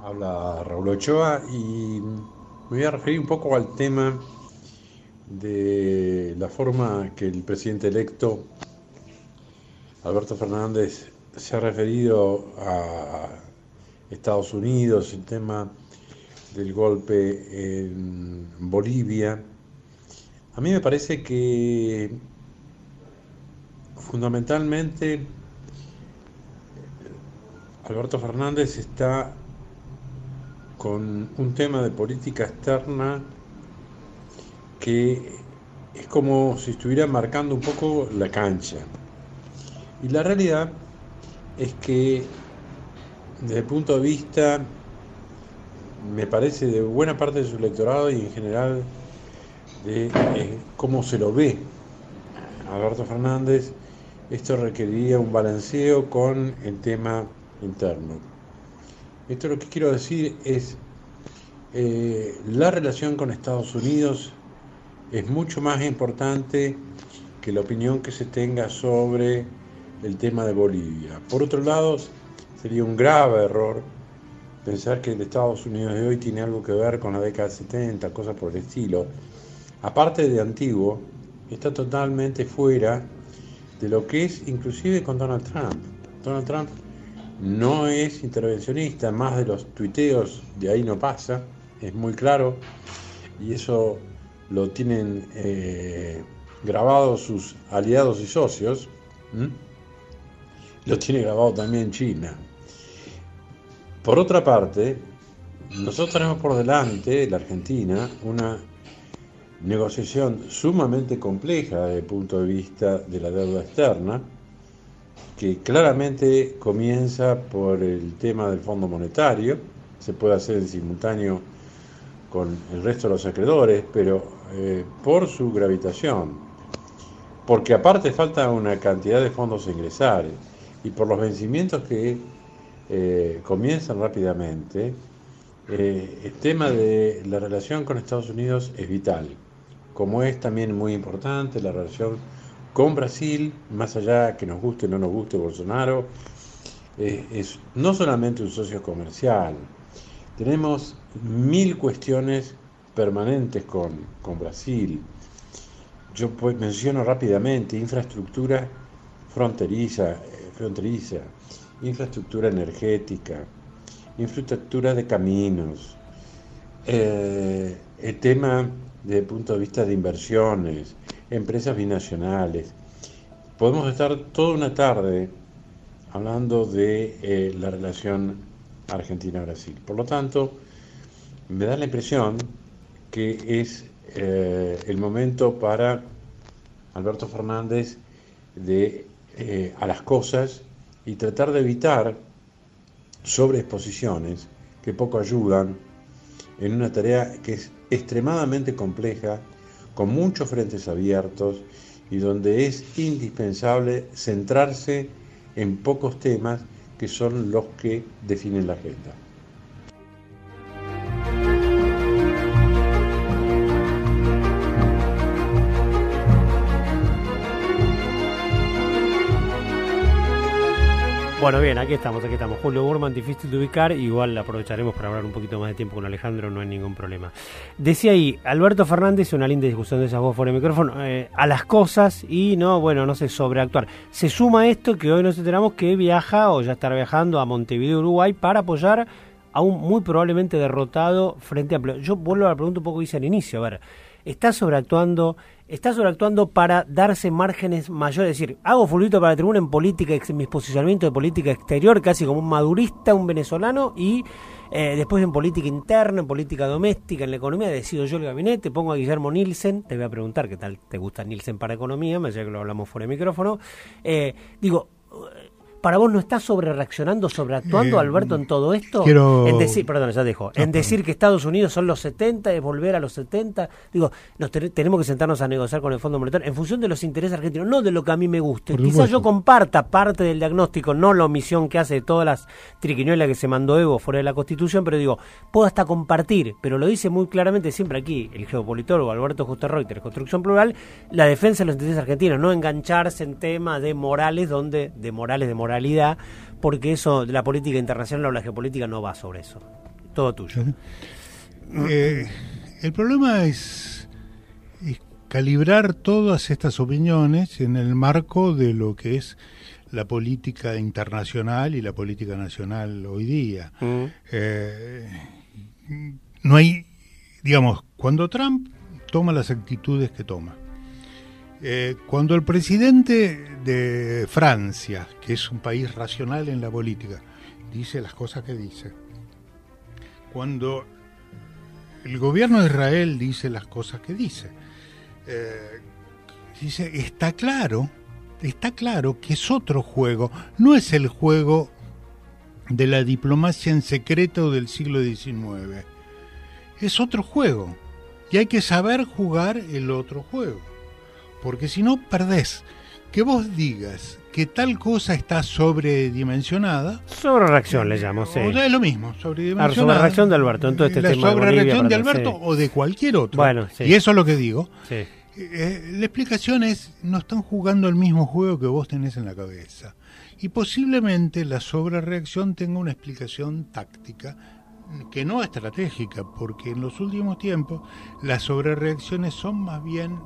Habla Raúl Ochoa y me voy a referir un poco al tema de la forma que el presidente electo Alberto Fernández se ha referido a Estados Unidos, el tema del golpe en Bolivia. A mí me parece que fundamentalmente Alberto Fernández está con un tema de política externa que es como si estuviera marcando un poco la cancha. Y la realidad es que desde el punto de vista, me parece, de buena parte de su electorado y en general de eh, cómo se lo ve Alberto Fernández, esto requeriría un balanceo con el tema interno. Esto lo que quiero decir es, eh, la relación con Estados Unidos es mucho más importante que la opinión que se tenga sobre el tema de Bolivia. Por otro lado, sería un grave error pensar que el Estados Unidos de hoy tiene algo que ver con la década de 70, cosas por el estilo. Aparte de antiguo, está totalmente fuera de lo que es inclusive con Donald Trump. Donald Trump no es intervencionista, más de los tuiteos de ahí no pasa, es muy claro, y eso lo tienen eh, grabado sus aliados y socios, lo tiene grabado también China. Por otra parte, nosotros tenemos por delante, la Argentina, una negociación sumamente compleja desde el punto de vista de la deuda externa, que claramente comienza por el tema del Fondo Monetario, se puede hacer en simultáneo con el resto de los acreedores, pero eh, por su gravitación, porque aparte falta una cantidad de fondos a ingresar y por los vencimientos que eh, comienzan rápidamente, eh, el tema de la relación con Estados Unidos es vital, como es también muy importante la relación con Brasil, más allá que nos guste o no nos guste Bolsonaro, eh, es no solamente un socio comercial, tenemos mil cuestiones permanentes con, con Brasil. Yo pues, menciono rápidamente infraestructura fronteriza, fronteriza, infraestructura energética, infraestructura de caminos, eh, el tema desde el punto de vista de inversiones, empresas binacionales. Podemos estar toda una tarde hablando de eh, la relación Argentina-Brasil. Por lo tanto, me da la impresión que es eh, el momento para Alberto Fernández de a las cosas y tratar de evitar sobreexposiciones que poco ayudan en una tarea que es extremadamente compleja, con muchos frentes abiertos y donde es indispensable centrarse en pocos temas que son los que definen la agenda. Bueno, bien, aquí estamos, aquí estamos. Julio Burman, difícil de ubicar, igual aprovecharemos para hablar un poquito más de tiempo con Alejandro, no hay ningún problema. Decía ahí, Alberto Fernández, una linda discusión de esas voz fuera de micrófono, eh, a las cosas y no, bueno, no sé, sobreactuar. Se suma esto que hoy nos enteramos que viaja o ya estará viajando a Montevideo, Uruguay, para apoyar a un muy probablemente derrotado Frente Amplio. Yo vuelvo a la pregunta un poco que hice al inicio, a ver, ¿está sobreactuando está sobreactuando para darse márgenes mayores. Es decir, hago fulvito para la tribuna en política, en mis posicionamientos de política exterior, casi como un madurista, un venezolano, y eh, después en política interna, en política doméstica, en la economía, decido yo el gabinete, pongo a Guillermo Nielsen, te voy a preguntar qué tal te gusta Nielsen para economía, me que lo hablamos fuera de micrófono. Eh, digo, ¿Para vos no está sobre reaccionando, sobreactuando, eh, Alberto, en todo esto? En decir, perdón, ya dejo. en decir que Estados Unidos son los 70, es volver a los 70. Digo, nos tenemos que sentarnos a negociar con el Fondo Monetario en función de los intereses argentinos, no de lo que a mí me guste. Quizás yo comparta parte del diagnóstico, no la omisión que hace de todas las triquiñuelas que se mandó Evo fuera de la Constitución, pero digo, puedo hasta compartir, pero lo dice muy claramente siempre aquí el geopolitólogo Alberto Justo Reuter, Construcción Plural, la defensa de los intereses argentinos, no engancharse en temas de morales, donde de morales, de morales realidad, porque eso de la política internacional o la geopolítica no va sobre eso. Todo tuyo. Eh, el problema es, calibrar todas estas opiniones en el marco de lo que es la política internacional y la política nacional hoy día. Mm. Eh, no hay, digamos, cuando Trump toma las actitudes que toma, eh, cuando el presidente de Francia, que es un país racional en la política, dice las cosas que dice, cuando el gobierno de Israel dice las cosas que dice, eh, dice, está claro, está claro que es otro juego, no es el juego de la diplomacia en secreto del siglo XIX, es otro juego y hay que saber jugar el otro juego porque si no perdés. Que vos digas que tal cosa está sobredimensionada. Sobre reacción le llamo, sí. O es lo mismo, sobredimensionada. Sobre reacción de Alberto en todo este la tema. Sobre reacción de Alberto o de cualquier otro. Bueno, sí. Y eso es lo que digo. Sí. Eh, la explicación es, no están jugando el mismo juego que vos tenés en la cabeza. Y posiblemente la sobrereacción tenga una explicación táctica que no estratégica, porque en los últimos tiempos las sobrereacciones son más bien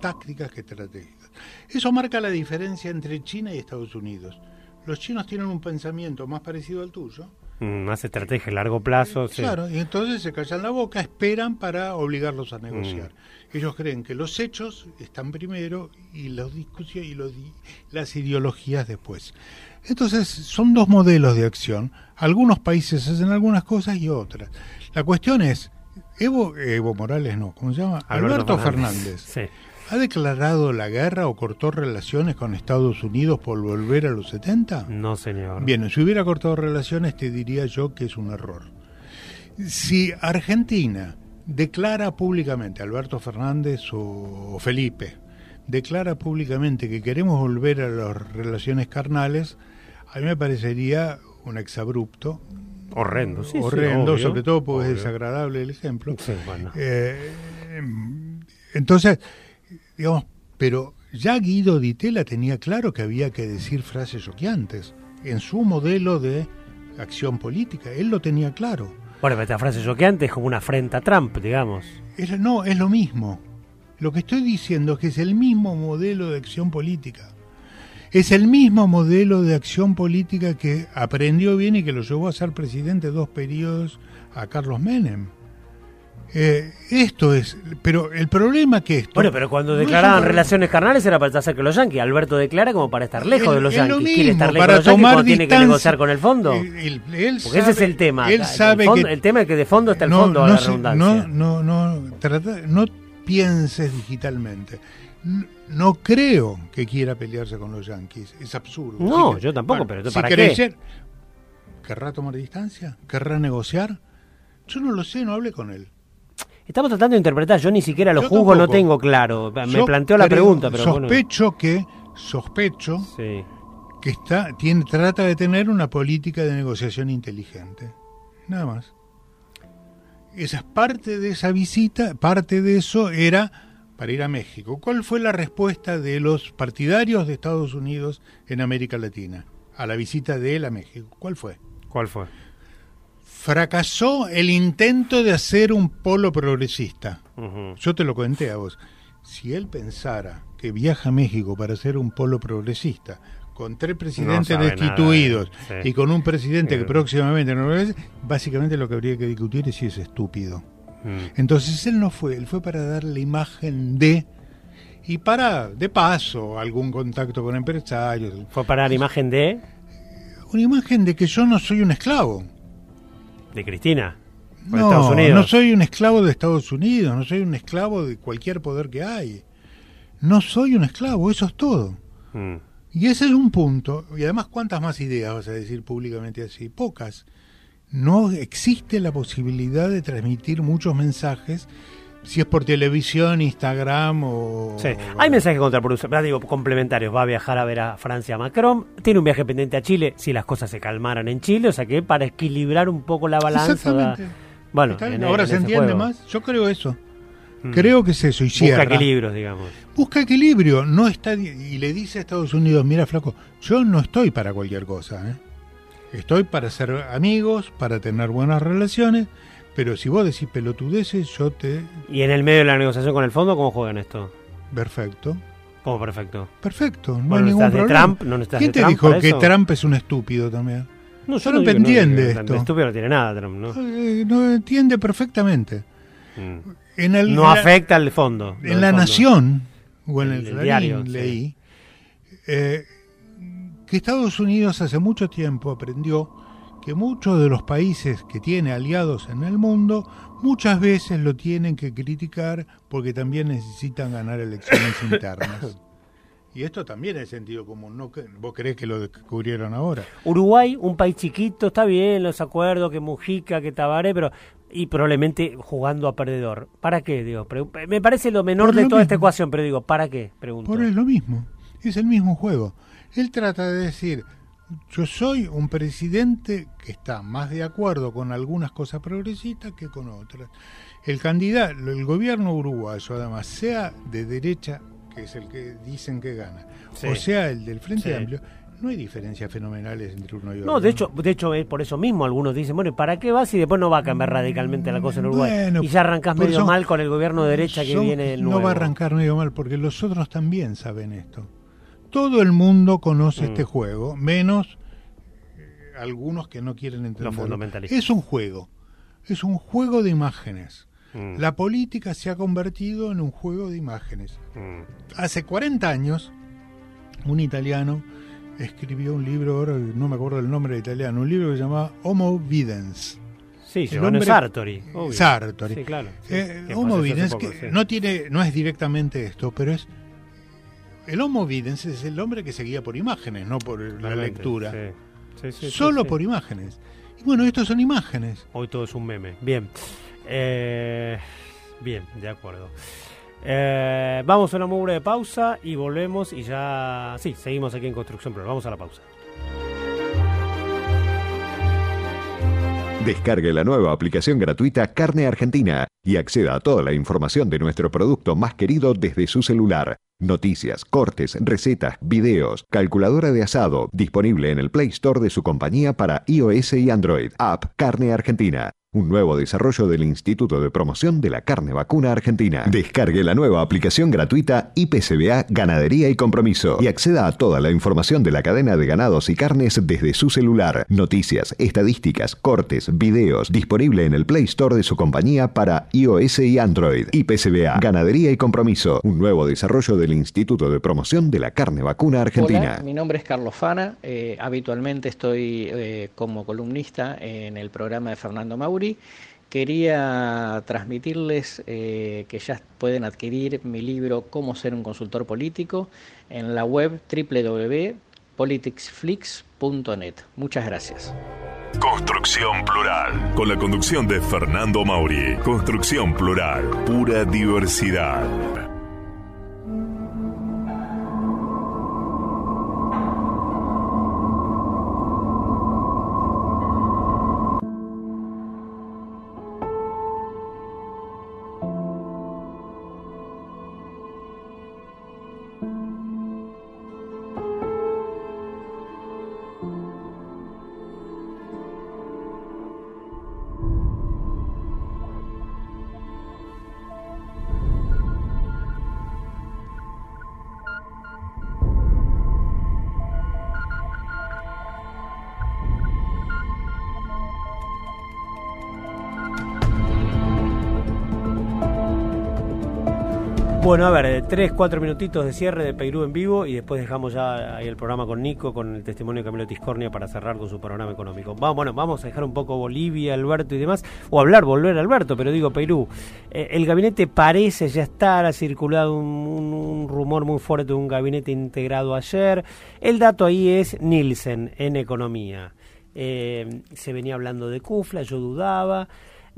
tácticas que estratégicas. Eso marca la diferencia entre China y Estados Unidos. los chinos tienen un pensamiento más parecido al tuyo. Mm, más estrategia a largo plazo. sí. Claro, y entonces se callan la boca, esperan para obligarlos a negociar. Mm. Ellos creen que los hechos están primero y los discusiones y los di- las ideologías después. Entonces, son dos modelos de acción. Algunos países hacen algunas cosas y otras. La cuestión es, Evo, Evo Morales no, ¿cómo se llama? Alberto Alberto, Fernández. Fernández. ¿Ha declarado la guerra o cortó relaciones con Estados Unidos por volver a los 70? No, señor. Bien, si hubiera cortado relaciones, te diría yo que es un error. Si Argentina declara públicamente, Alberto Fernández o Felipe, declara públicamente que queremos volver a las relaciones carnales, a mí me parecería un exabrupto. Horrendo, sí, sí, horrendo, obvio, sobre todo porque es desagradable el ejemplo. Sí, bueno. Eh, entonces, digamos, pero ya Guido Di Tella tenía claro que había que decir frases choqueantes en su modelo de acción política. Él lo tenía claro. Bueno, pero esta frase choqueante es como una afrenta a Trump, digamos. Es- no, es lo mismo. Lo que estoy diciendo es que es el mismo modelo de acción política. Es el mismo modelo de acción política que aprendió bien y que lo llevó a ser presidente dos periodos a Carlos Menem. Eh, esto es, pero el problema que esto... Bueno, pero cuando no declaraban relaciones carnales era para estar con los yanquis. Alberto declara como para estar lejos de los es lo yanquis. Quiere estar lejos para de los yanquis cuando tiene que negociar con el fondo. Él Porque ese es el tema. él El sabe fondo- que- el tema es que de fondo está el no, fondo, a no la redundancia. No, no, no, trata- no pienses digitalmente. No creo que quiera pelearse con los yanquis. Es absurdo. No, Si- yo tampoco, pero si ¿para qué? creyera- ¿Querrá tomar distancia? ¿Querrá negociar? Yo no lo sé, no hablé con él. Estamos tratando de interpretar. Yo ni siquiera lo Yo juzgo, no tengo claro. Me Yo planteó la creo- pregunta, pero bueno. sospecho que sospecho Sí. que está tiene trata de tener una política de negociación inteligente. Nada más. Esa es parte de esa visita, parte de eso era para ir a México. ¿Cuál fue la respuesta de los partidarios de Estados Unidos en América Latina a la visita de él a México? ¿Cuál fue? ¿Cuál fue? Fracasó el intento de hacer un polo progresista. Yo te lo comenté a vos. Si él pensara que viaja a México para ser un polo progresista, con tres presidentes destituidos sí. y con un presidente Eh. que próximamente no lo es, básicamente lo que habría que discutir es si es estúpido. Mm. Entonces él no fue, él fue para dar la imagen de y para, de paso, algún contacto con empresarios. Fue para la imagen de, Una imagen de que yo no soy un esclavo. De Cristina. Por No, Estados Unidos. no soy un esclavo de Estados Unidos, no soy un esclavo de cualquier poder que hay. No soy un esclavo, eso es todo. Mm. Y ese es un punto. Y además, ¿cuántas más ideas vas a decir públicamente así? Pocas. No existe la posibilidad de transmitir muchos mensajes, si es por televisión, Instagram o... Sí. Hay mensajes contraproducentes, digo, complementarios. Va a viajar a ver a Francia a Macron. Tiene un viaje pendiente a Chile si las cosas se calmaran en Chile. O sea que para equilibrar un poco la balanza. Exactamente. Bueno, en- ahora en se entiende juego. más. Yo creo eso. Mm. Creo que es eso. Y Busca cierra. equilibrios, digamos. Busca equilibrio. No está y le dice a Estados Unidos, mira flaco, yo no estoy para cualquier cosa. ¿eh? Estoy para ser amigos, para tener buenas relaciones, pero si vos decís pelotudeces, yo te... Y en el medio de la negociación con el fondo, ¿cómo juegan esto? Perfecto. ¿Cómo perfecto? Perfecto, no Bueno, hay ¿no ningún estás de problema. Trump? ¿No ¿Quién te Trump dijo que? Trump es un estúpido también? No, Trump digo que entiende que- esto. Estúpido no tiene nada, Trump, ¿no? Eh, no entiende perfectamente. Mm. En el- no en afecta al fondo. En La fondo. Nación, o en el, El- diario, sí. leí, eh, que Estados Unidos hace mucho tiempo aprendió que muchos de los países que tiene aliados en el mundo muchas veces lo tienen que criticar porque también necesitan ganar elecciones internas. Y esto también es sentido común, ¿no? ¿Vos creés que lo descubrieron ahora? Uruguay, un país chiquito, está bien, los acuerdos, que Mujica, que Tabaré, pero y probablemente jugando a perdedor. ¿Para qué? Digo, me parece lo menor Por de lo toda esta ecuación, pero digo, ¿para qué? Pregunto. Por es lo mismo, es el mismo juego. Él trata de decir, yo soy un presidente que está más de acuerdo con algunas cosas progresistas que con otras. El candidato, el gobierno uruguayo, además, sea de derecha, que es el que dicen que gana, Sí. o sea el del Frente Sí. Amplio, no hay diferencias fenomenales entre uno y otro. No, de hecho, de hecho es por eso mismo algunos dicen, bueno, ¿y ¿para qué vas si después no va a cambiar radicalmente la cosa en Uruguay? Bueno, y ya arrancás pero medio son- mal con el gobierno de derecha que Son- viene el nuevo. No va a arrancar medio mal, porque los otros también saben esto. Todo el mundo conoce Mm. este juego, menos algunos que no quieren entender. Los fundamentalistas. Es un juego, es un juego de imágenes. Mm. La política se ha convertido en un juego de imágenes. Mm. Hace 40 años, un italiano escribió un libro, ahora no me acuerdo el nombre de italiano, un libro que se llamaba Homo Videns. Sí, El hombre- Sartori. obvio. Sartori. Sí, claro. sí, Eh, Homo Videns, que sí. no tiene, no es directamente esto, pero es el Homo Videns es el hombre que se guía por imágenes, no por la lectura. sí. Sí, sí, Solo sí. por imágenes. Y bueno, estos son imágenes. Hoy todo es un meme. Bien. Eh, bien, de acuerdo. Eh, vamos a una muy breve pausa y volvemos y ya... Sí, seguimos aquí en Construcción Plural. Vamos a la pausa. Descargue la nueva aplicación gratuita Carne Argentina y acceda a toda la información de nuestro producto más querido desde su celular. Noticias, cortes, recetas, videos, calculadora de asado, disponible en el Play Store de su compañía para iOS y Android. App Carne Argentina. Un nuevo desarrollo del Instituto de Promoción de la Carne Vacuna Argentina. Descargue la nueva aplicación gratuita IPCBA Ganadería y Compromiso y acceda a toda la información de la cadena de ganados y carnes desde su celular. Noticias, estadísticas, cortes, videos, disponible en el Play Store de su compañía para iOS y Android. IPCBA Ganadería y Compromiso. Un nuevo desarrollo del Instituto de Promoción de la Carne Vacuna Argentina. Mi nombre es Carlos Fana. eh, habitualmente estoy eh, como columnista en el programa de Fernando Mauri. Quería transmitirles eh, que ya pueden adquirir mi libro Cómo ser un consultor político en la web www.politicsflix.net. Muchas gracias. Construcción Plural, con la conducción de Fernando Mauri. Construcción Plural, pura diversidad. Bueno, a ver, eh, tres, cuatro minutitos de cierre de Peirú en vivo y después dejamos ya ahí el programa con Nico, con el testimonio de Camilo Tiscornia para cerrar con su panorama económico. Vamos, bueno, vamos a dejar un poco Bolivia, Alberto y demás, o hablar, volver a Alberto, pero digo Perú. Eh, el gabinete parece ya estar, ha circulado un rumor muy fuerte de un gabinete integrado ayer. El dato ahí es Nielsen en economía. Eh, se venía hablando de Cufla, yo dudaba.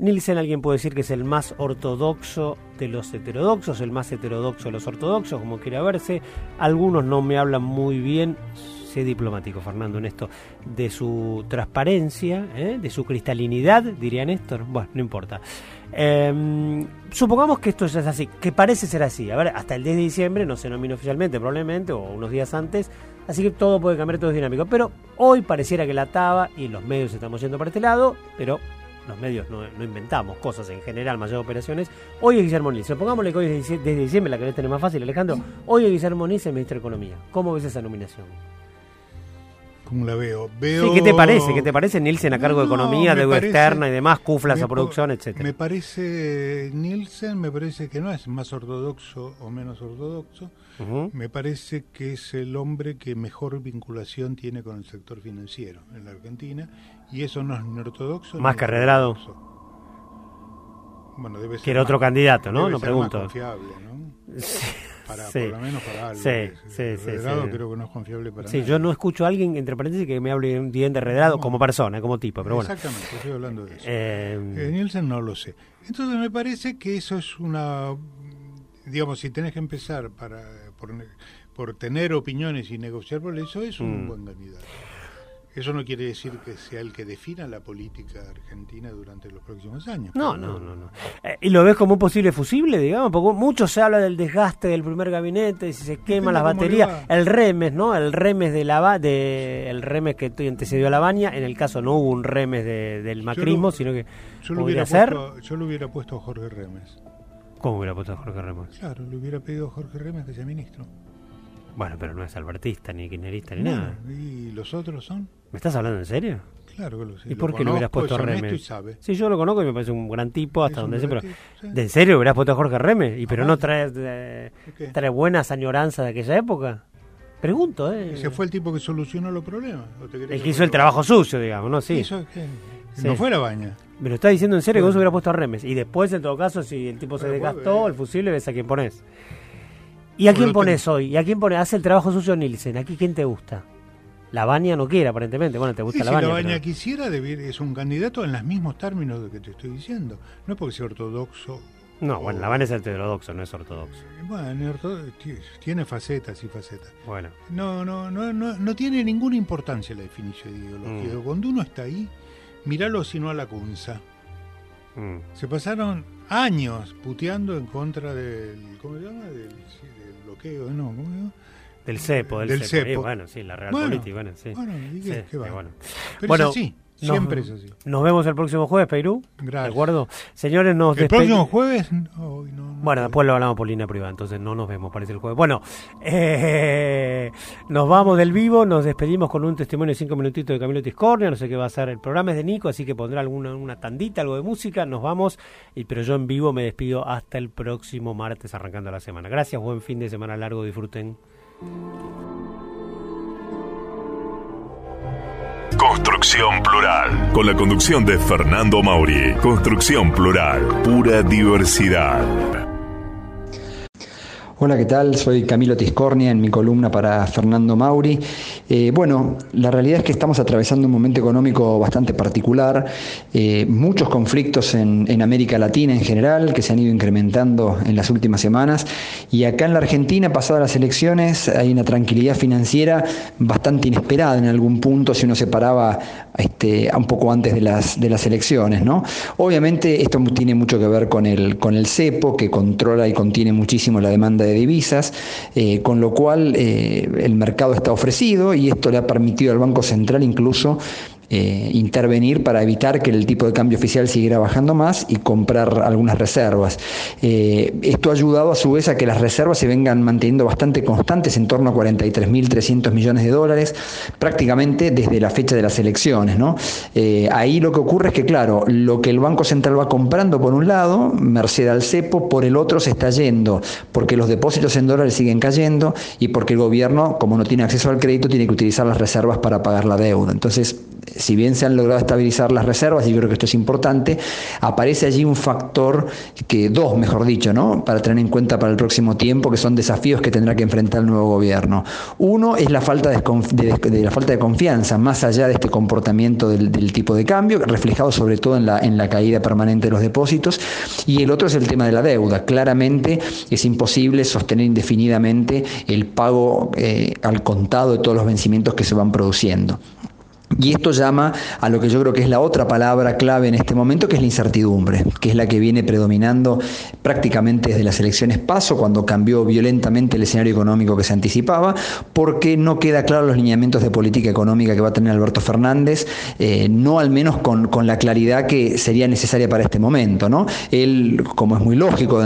Nielsen alguien puede decir que es el más ortodoxo de los heterodoxos, el más heterodoxo de los ortodoxos, como quiera verse. Algunos no me hablan muy bien, sé diplomático Fernando en esto, de su transparencia, ¿eh? de su cristalinidad, diría Néstor. Bueno, no importa. Eh, supongamos que esto es así, que parece ser así. A ver, hasta el 10 de diciembre no se nomina oficialmente, probablemente, o unos días antes. Así que todo puede cambiar, todo es dinámico. Pero hoy pareciera que la taba, y los medios estamos yendo para este lado, pero los medios no, no inventamos cosas en general, mayores operaciones. Hoy es Guillermo Nielsen. Pongámosle que hoy es desde diciembre, la que debe tener más fácil, Alejandro. Hoy es Guillermo Nielsen, ministro de Economía. ¿Cómo ves esa nominación? ¿Cómo la veo? veo... Sí, ¿qué te parece? ¿Qué te parece Nielsen a cargo de No, Economía, deuda parece- externa y demás, cuflas a producción, etcétera? Me parece, Nielsen, me parece que no es más ortodoxo o menos ortodoxo. Me parece que es el hombre que mejor vinculación tiene con el sector financiero en la Argentina. Y eso no es ni ortodoxo. Más ni que Redrado. ortodoxo. Bueno, debe ser Que era otro candidato, ¿no? debe No ser pregunto. Más confiable, ¿no? Sí, Para, sí. Por lo menos para algo. Sí, sí, sí, Redrado sí. creo que no es confiable para Sí, nada. yo no escucho a alguien, entre paréntesis, que me hable bien de Redrado como persona, como tipo, pero bueno. Exactamente, estoy hablando de eso. Eh, Eh, Nielsen no lo sé. Entonces me parece que eso es una, digamos, si tenés que empezar para por, por tener opiniones y negociar por eso, es un Mm. buen candidato. Eso no quiere decir que sea el que defina la política argentina durante los próximos años. No, no, no, no. Eh, ¿Y lo ves como un posible fusible, digamos? Porque mucho se habla del desgaste del primer gabinete, si se queman las baterías, el remes, ¿no? El remes de la de el remes que antecedió a la baña, en el caso no hubo un remes de- del macrismo, lo- sino que Yo lo, hubiera ser. puesto, yo lo hubiera puesto a Jorge Remes. ¿Cómo hubiera puesto a Jorge Remos? Claro, le hubiera pedido a Jorge Remes que sea ministro. Bueno, pero no es albertista, ni kirchnerista, ni No, nada. ¿Y los otros son? ¿Me estás hablando en serio? Claro que lo sé. ¿Y por Lo qué le hubieras puesto es honesto Remes? Sí, yo lo conozco y me parece un gran tipo hasta Es donde sé, pero sí. ¿de en serio hubieras puesto a Jorge Remes? ¿Y pero Ah, no trae, eh, trae buenas añoranzas de aquella época? Pregunto, ¿eh? Ese fue el tipo que solucionó los problemas. ¿O te El que que hizo el trabajo sucio, digamos, ¿no? Sí. Hizo Sí. No fue la baña. Me lo está diciendo en serio que vos hubieras puesto a Remes. Y después, en todo caso, si el tipo se Pero desgastó, el fusible, ves a quién pones. ¿Y a quién pones hoy? ¿Y a quién pones? Hace el trabajo sucio Nielsen. ¿Aquí quién te gusta? La Baña no quiere, aparentemente. Bueno, te gusta si la la Baña. baña pero- quisiera, debiera- es un candidato en los mismos términos de que te estoy diciendo. No es porque sea ortodoxo. No, bueno, la Baña es heterodoxo, no es ortodoxo. Bueno, orto- ti- tiene facetas y facetas. Bueno. No, no, no, no, no tiene ninguna importancia la definición de ideología. Mm. Cuando uno está ahí, míralo si no a la cunza. Mm. Se pasaron años puteando en contra del. ¿Cómo se llama? Sí, del bloqueo. Del cepo, del, Del cepo. bueno, sí, la real Bueno, política, bueno, sí. bueno, ¿y qué- Sí, qué va? bueno. Pero Bueno, es así, nos- siempre es así. Nos vemos el próximo jueves, Perú. Gracias. ¿De acuerdo? Señores, nos El próximo jueves. no, no, no. Bueno, después lo hablamos por línea privada, entonces no nos vemos, parece el jueves. Bueno, eh, nos vamos del vivo, nos despedimos con un testimonio de cinco minutitos de Camilo Tiscornia, no sé qué va a ser, el programa es de Nico, así que pondrá alguna una tandita, algo de música, nos vamos, y, pero yo en vivo me despido hasta el próximo martes arrancando la semana. Gracias, buen fin de semana largo, disfruten. Construcción Plural. Con la conducción de Fernando Mauri. Construcción Plural. Pura diversidad. Hola, ¿qué tal? Soy Camilo Tiscornia en mi columna para Fernando Mauri. Eh, bueno, la realidad es que estamos atravesando un momento económico bastante particular, eh, muchos conflictos en, América Latina en general que se han ido incrementando en las últimas semanas y acá en la Argentina, pasadas las elecciones, hay una tranquilidad financiera bastante inesperada en algún punto si uno se paraba este, un poco antes de las, de las elecciones. ¿no? Obviamente esto tiene mucho que ver con el, con el cepo que controla y contiene muchísimo la demanda de divisas, eh, con lo cual eh, el mercado está ofrecido y esto le ha permitido al Banco Central incluso eh, intervenir para evitar que el tipo de cambio oficial siguiera bajando más y comprar algunas reservas. Eh, esto ha ayudado a su vez a que las reservas se vengan manteniendo bastante constantes, en torno a 43.300 millones de dólares, prácticamente desde la fecha de las elecciones. ¿no? Eh, ahí lo que ocurre es que, claro, lo que el Banco Central va comprando por un lado, merced al cepo, por el otro se está yendo, porque los depósitos en dólares siguen cayendo y porque el gobierno, como no tiene acceso al crédito, tiene que utilizar las reservas para pagar la deuda. Entonces, si bien se han logrado estabilizar las reservas, y yo creo que esto es importante, aparece allí un factor, que dos mejor dicho, ¿no? para tener en cuenta para el próximo tiempo, que son desafíos que tendrá que enfrentar el nuevo gobierno. Uno es la falta de, la falta de confianza, más allá de este comportamiento del, del, tipo de cambio, reflejado sobre todo en la, en la caída permanente de los depósitos, y el otro es el tema de la deuda. Claramente es imposible sostener indefinidamente el pago eh, al contado de todos los vencimientos que se van produciendo. Y esto llama a lo que yo creo que es la otra palabra clave en este momento, que es la incertidumbre, que es la que viene predominando prácticamente desde las elecciones paso, cuando cambió violentamente el escenario económico que se anticipaba, porque no queda claro los lineamientos de política económica que va a tener Alberto Fernández, eh, no al menos con, con, la claridad que sería necesaria para este momento. ¿no? Él, como es muy lógico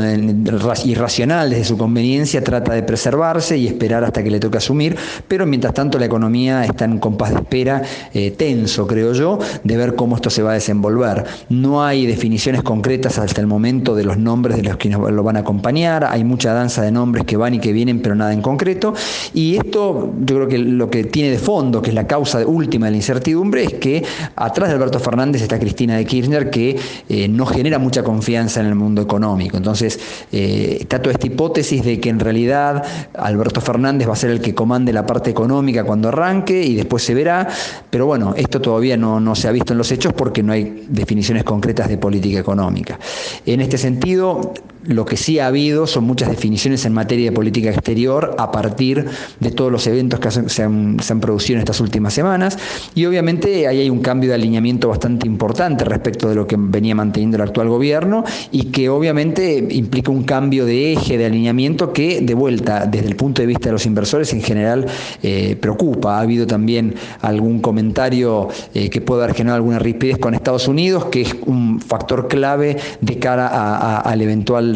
y racional desde su conveniencia, trata de preservarse y esperar hasta que le toque asumir, pero mientras tanto la economía está en compás de espera eh, tenso, creo yo, de ver cómo esto se va a desenvolver. No hay definiciones concretas hasta el momento de los nombres de los que lo van a acompañar, hay mucha danza de nombres que van y que vienen, pero nada en concreto, y esto yo creo que lo que tiene de fondo, que es la causa última de la incertidumbre, es que atrás de Alberto Fernández está Cristina de Kirchner, que eh, no genera mucha confianza en el mundo económico. Entonces, eh, está toda esta hipótesis de que en realidad Alberto Fernández va a ser el que comande la parte económica cuando arranque y después se verá, pero bueno, esto todavía no, no, se ha visto en los hechos porque no hay definiciones concretas de política económica. En este sentido, lo que sí ha habido son muchas definiciones en materia de política exterior a partir de todos los eventos que se han, producido en estas últimas semanas y obviamente ahí hay un cambio de alineamiento bastante importante respecto de lo que venía manteniendo el actual gobierno y que obviamente implica un cambio de eje, de alineamiento que de vuelta desde el punto de vista de los inversores en general eh, preocupa. Ha habido también algún comentario eh, que puede haber generado alguna rispidez con Estados Unidos, que es un factor clave de cara al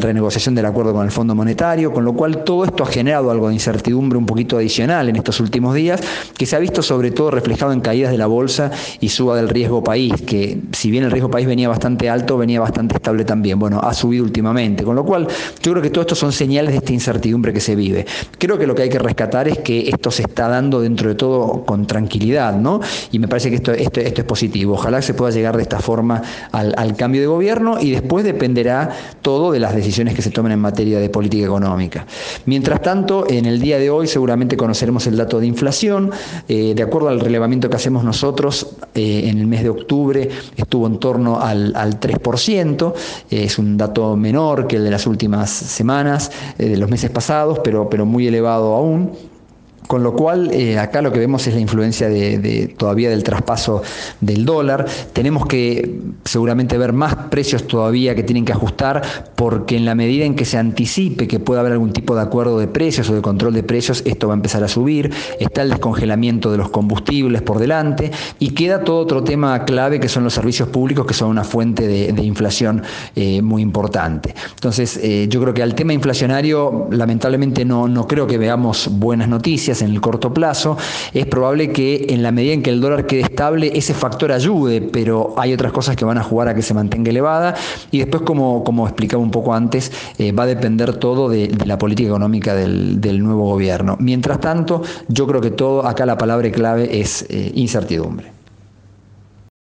renegociación del acuerdo con el Fondo Monetario, con lo cual todo esto ha generado algo de incertidumbre un poquito adicional en estos últimos días, que se ha visto sobre todo reflejado en caídas de la bolsa y suba del riesgo país, que si bien el riesgo país venía bastante alto, venía bastante estable también. Bueno, ha subido últimamente, con lo cual yo creo que todo esto son señales de esta incertidumbre que se vive. Creo que lo que hay que rescatar es que esto se está dando dentro de todo con tranquilidad, ¿no? Y me parece que esto es positivo. Ojalá se pueda llegar de esta forma al, al cambio de gobierno y después dependerá todo de las decisiones que se tomen en materia de política económica. Mientras tanto, en el día de hoy seguramente conoceremos el dato de inflación. Eh, de acuerdo al relevamiento que hacemos nosotros, eh, en el mes de octubre estuvo en torno al, al 3%. Eh, es un dato menor que el de las últimas semanas, de los meses pasados, pero, pero muy elevado aún. Con lo cual, eh, acá lo que vemos es la influencia de, todavía del traspaso del dólar. Tenemos que seguramente ver más precios todavía que tienen que ajustar, porque en la medida en que se anticipe que pueda haber algún tipo de acuerdo de precios o de control de precios, esto va a empezar a subir. Está el descongelamiento de los combustibles por delante y queda todo otro tema clave que son los servicios públicos, que son una fuente de, inflación eh, muy importante. Entonces, eh, yo creo que al tema inflacionario, lamentablemente no, no creo que veamos buenas noticias en el corto plazo, es probable que en la medida en que el dólar quede estable, ese factor ayude, pero hay otras cosas que van a jugar a que se mantenga elevada y después, como, como explicaba un poco antes, eh, va a depender todo de, la política económica del, nuevo gobierno. Mientras tanto, yo creo que todo, acá la palabra clave es eh, incertidumbre.